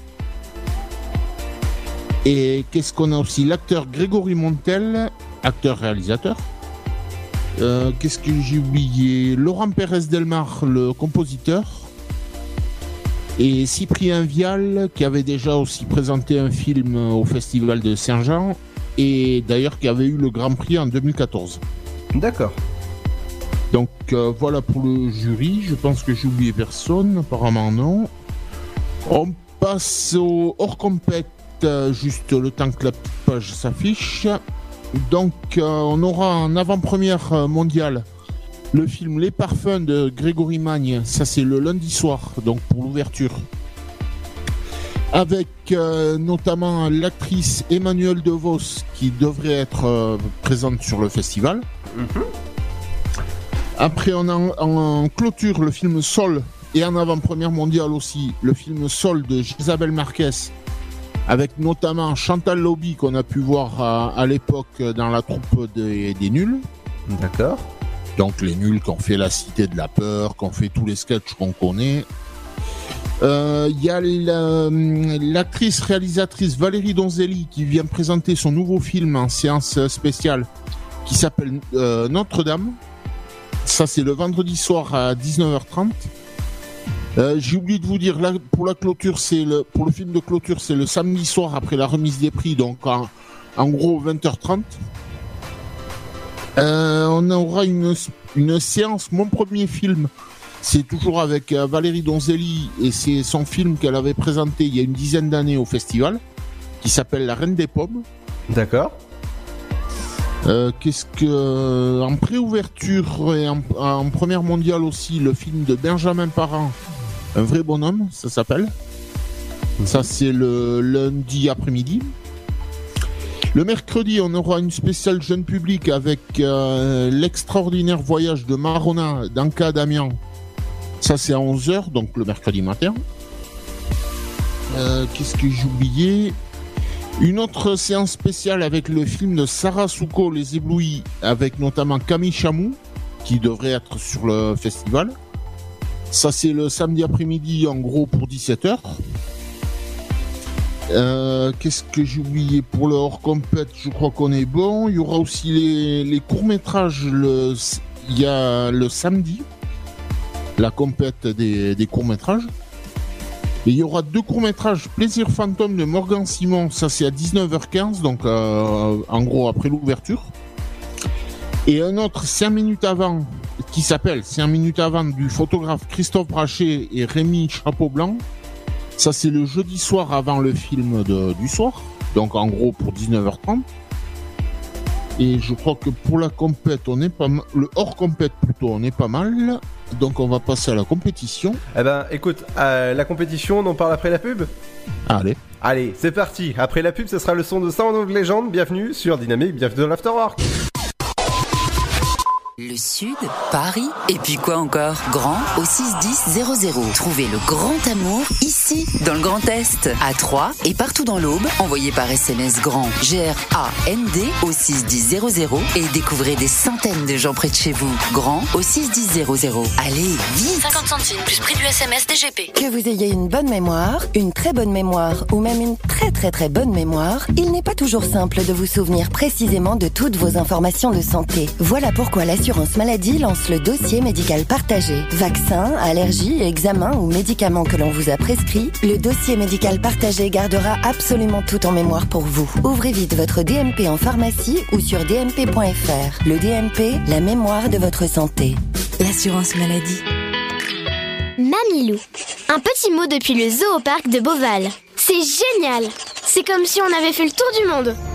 Et qu'est-ce qu'on a aussi? L'acteur Grégory Montel, acteur-réalisateur. Euh, qu'est-ce que j'ai oublié? Laurent Pérez Delmar, le compositeur. Et Cyprien Vial, qui avait déjà aussi présenté un film au Festival de Saint-Jean, et d'ailleurs qui avait eu le Grand Prix en 2014. D'accord. Donc euh, voilà pour le jury. Je pense que j'ai oublié personne. Apparemment non. On passe au hors compète, juste le temps que la petite page s'affiche. Donc euh, on aura en avant-première euh, mondiale le film Les Parfums de Grégory Magne. Ça c'est le lundi soir, donc pour l'ouverture. Avec euh, notamment l'actrice Emmanuelle DeVos qui devrait être euh, présente sur le festival. Après, on a en, en clôture le film Sol et en avant-première mondiale aussi le film Sol de Isabelle Marquez avec notamment Chantal Lobby qu'on a pu voir à, à l'époque dans la troupe des, des nuls. D'accord. Donc les nuls qui ont fait La Cité de la Peur, qui ont fait tous les sketchs qu'on connaît. Euh, Il y a la- l'actrice réalisatrice Valérie Donzelli qui vient présenter son nouveau film en séance spéciale qui s'appelle euh, Notre-Dame. Ça, c'est le vendredi soir à 19h30. Euh, J'ai oublié de vous dire, là, pour la clôture, c'est le, pour le film de clôture, c'est le samedi soir après la remise des prix, donc en, en gros 20h30. Euh, on aura une, une séance, mon premier film, c'est toujours avec euh, Valérie Donzelli et c'est son film qu'elle avait présenté il y a une dizaine d'années au festival, qui s'appelle La Reine des Pommes. D'accord. Euh, Qu'est-ce que en préouverture et en, en première mondiale aussi le film de Benjamin Parent, un vrai bonhomme, ça s'appelle. Ça c'est le lundi après-midi. Le mercredi, on aura une spéciale jeune public avec euh, l'extraordinaire voyage de Marona d'Anka Damian. Ça c'est à 11h, donc le mercredi matin. Euh, Qu'est-ce que j'ai oublié? Une autre séance spéciale avec le film de Sarah Souko, Les Éblouis, avec notamment Camille Chamou, qui devrait être sur le festival. Ça, c'est le samedi après-midi, en gros, pour 17h. Euh, Qu'est-ce que j'ai oublié pour le hors compète? Je crois qu'on est bon. Il y aura aussi les, courts-métrages. Le, il y a le samedi, la compète des, des courts-métrages. Et il y aura deux courts-métrages Plaisir fantôme de Morgan Simon, ça c'est à 19h15, donc euh, en gros après l'ouverture. Et un autre 5 minutes avant, qui s'appelle 5 minutes avant du photographe Christophe Brachet et Rémi Chapeau Blanc. Ça c'est le jeudi soir avant le film de- du soir, donc en gros pour 19h30. Et je crois que pour la compète, on est pas mal, le hors compète plutôt, on est pas mal. Donc on va passer à la compétition. Eh ben, écoute, euh, la compétition, on en parle après la pub? Allez. Allez, c'est parti. Après la pub, ce sera le son de Sound of Legend. Bienvenue sur Dynamique, bienvenue dans l'Afterwork. Le Sud, Paris, et puis quoi encore? Grand au 61000. Trouvez le grand amour ici, dans le Grand Est, à Troyes et partout dans l'Aube. Envoyez par SMS grand G-R-A-N-D au 61000 et découvrez des centaines de gens près de chez vous. Grand au 61000. Allez, vite 50 centimes plus prix du SMS DGP. Que vous ayez une bonne mémoire, une très bonne mémoire ou même une très très très bonne mémoire, il n'est pas toujours simple de vous souvenir précisément de toutes vos informations de santé. Voilà pourquoi l'assurance maladie lance le dossier médical partagé. Vaccins, allergies, examens ou médicaments que l'on vous a prescrits, le dossier médical partagé gardera absolument tout en mémoire pour vous. Ouvrez vite votre DMP en pharmacie ou sur dmp.fr. Le DMP, la mémoire de votre santé. L'assurance maladie. Mamilou. Un petit mot depuis le zoo de Beauval. C'est génial C'est comme si on avait fait le tour du monde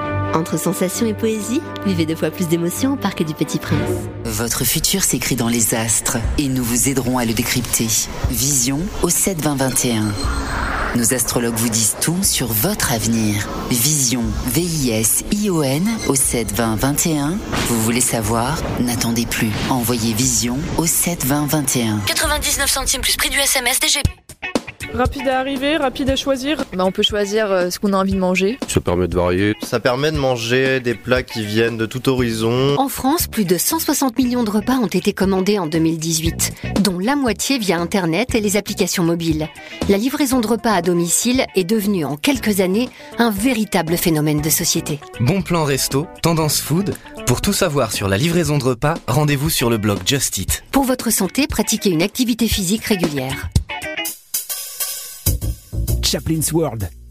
Entre sensations et poésie, vivez deux fois plus d'émotions au Parc du Petit Prince. Votre futur s'écrit dans les astres et nous vous aiderons à le décrypter. Vision au 7 20 21. Nos astrologues vous disent tout sur votre avenir. Vision, V-I-S-I-O-N au 7 20 21. Vous voulez savoir? N'attendez plus. Envoyez Vision au 7 20 21. 99 centimes plus prix du SMS DGP. Rapide à arriver, rapide à choisir. Bah, on peut choisir euh, ce qu'on a envie de manger. Ça permet de varier. Ça permet de manger des plats qui viennent de tout horizon. En France, plus de 160 millions de repas ont été commandés en 2018, dont la moitié via Internet et les applications mobiles. La livraison de repas à domicile est devenue en quelques années un véritable phénomène de société. Bon plan resto, tendance food. Pour tout savoir sur la livraison de repas, rendez-vous sur le blog Just Eat. Pour votre santé, pratiquez une activité physique régulière. Chaplin's World.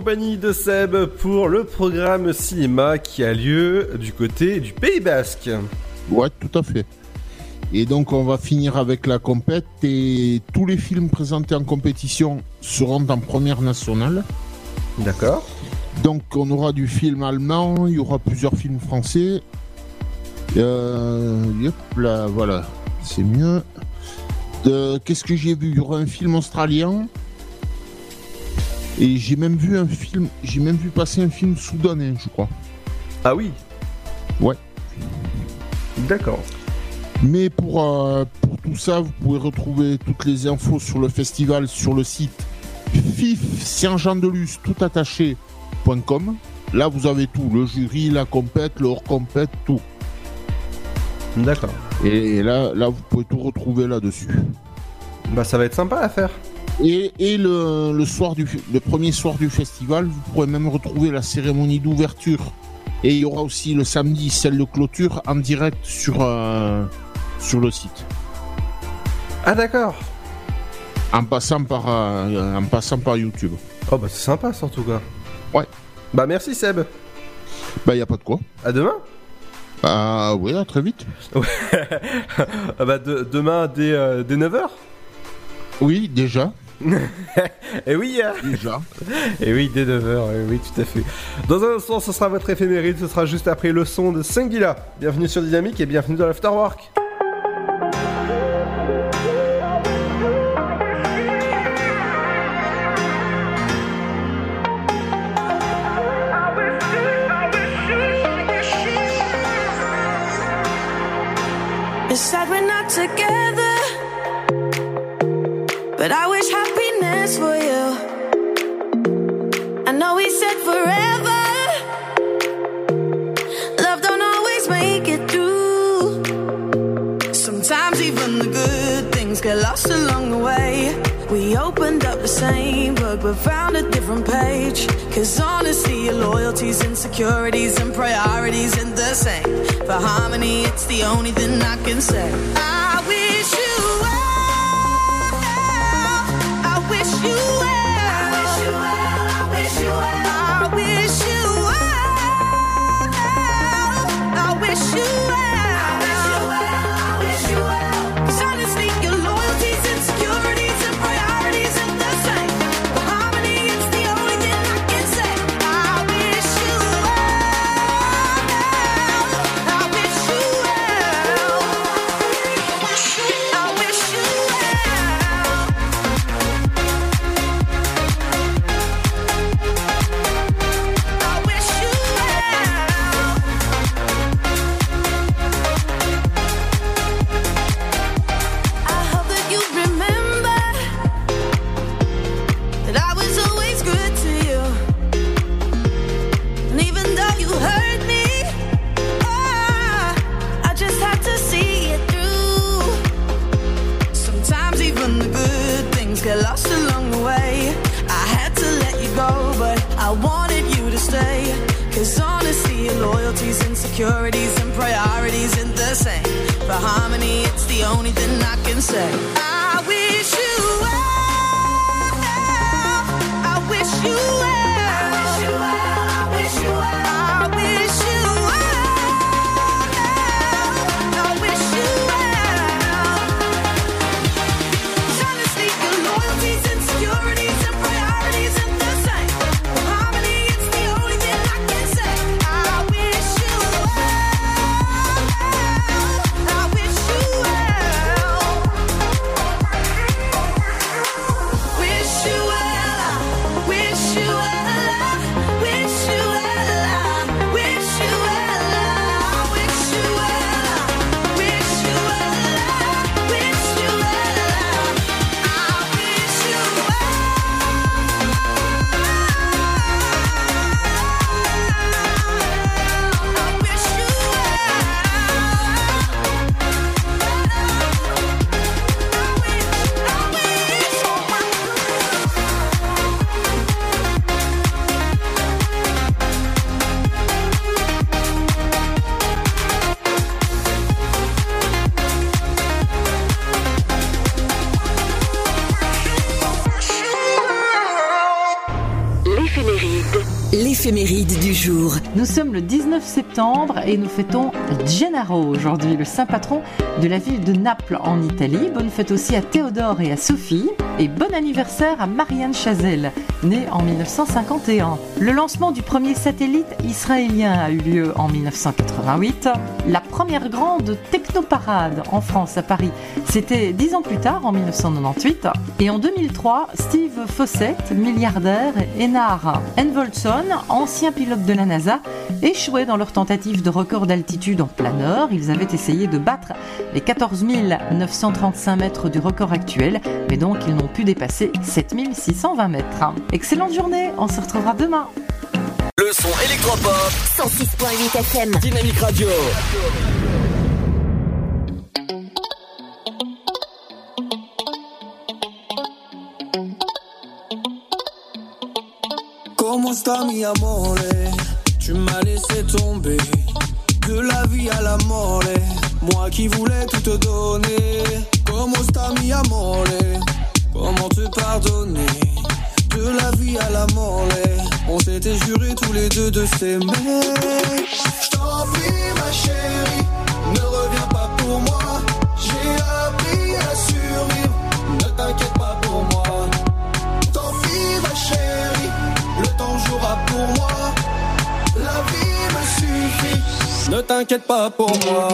Compagnie de Seb pour le programme cinéma qui a lieu du côté du Pays Basque. Ouais, tout à fait. Et donc on va finir avec la compète et tous les films présentés en compétition seront en première nationale. D'accord. Donc on aura du film allemand, il y aura plusieurs films français. Euh, yep, là, voilà, c'est mieux. Euh, Qu'est-ce que j'ai vu? Il y aura un film australien. Et j'ai même vu un film, j'ai même vu passer un film soudanais, je crois. Ah oui? Ouais. D'accord. Mais pour, euh, pour tout ça, vous pouvez retrouver toutes les infos sur le festival sur le site fif Saint-Jean-de-Luz tout attaché.com. Là, vous avez tout le jury, la compète, le hors-compète, tout. D'accord. Et là, là, vous pouvez tout retrouver là-dessus. Bah, ça va être sympa à faire. Et, et le, le soir du, le premier soir du festival, vous pourrez même retrouver la cérémonie d'ouverture. Et il y aura aussi le samedi celle de clôture en direct sur, euh, sur le site. Ah, d'accord. En passant par, euh, en passant par YouTube. Oh, bah, c'est sympa, ça, en tout cas. Ouais. Bah, merci, Seb. Bah, y a pas de quoi. À demain Ah, oui, à très vite. Ouais. ah bah, de- demain, dès, euh, dès 9h Oui, déjà. Et oui, hein. Déjà. Et oui, dès 9h, oui, tout à fait. Dans un instant, ce sera votre éphéméride, ce sera juste après le son de Singila. Bienvenue sur Dynamique et bienvenue dans l'Afterwork. But I wish happiness for you. I know we said forever. Love don't always make it through. Sometimes even the good things get lost along the way. We opened up the same book but found a different page. Cause honestly, your loyalties, insecurities, and priorities ain't the same. For harmony, it's the only thing I can say. I wish you Nous sommes le 19 septembre et nous fêtons Gennaro aujourd'hui, le saint patron de la ville de Naples en Italie. Bonne fête aussi à Théodore et à Sophie. Et bon anniversaire à Marianne Chazelle, née en 1951. Le lancement du premier satellite israélien a eu lieu en 1988. La première grande technoparade en France à Paris, c'était dix ans plus tard, en 1998. Et en 2003, Steve Fossett, milliardaire, et Enar Envolson, ancien pilote de la NASA, échouaient dans leur tentative de record d'altitude en planeur. Ils avaient essayé de battre les 14 935 mètres du record actuel, mais donc ils n'ont pu dépasser 7620 mètres. Excellente journée, on se retrouvera demain. Le son électropop. 106.8 FM. Dynamique Radio. Mi amore Tu m'as laissé tomber. De la vie à la mort Moi qui voulais tout te donner. Comment sta mi amore Comment te pardonner. De la vie à la mort On s'était juré tous les deux de s'aimer. Je t'en prie ma chérie Ne reviens pas Ne t'inquiète pas pour moi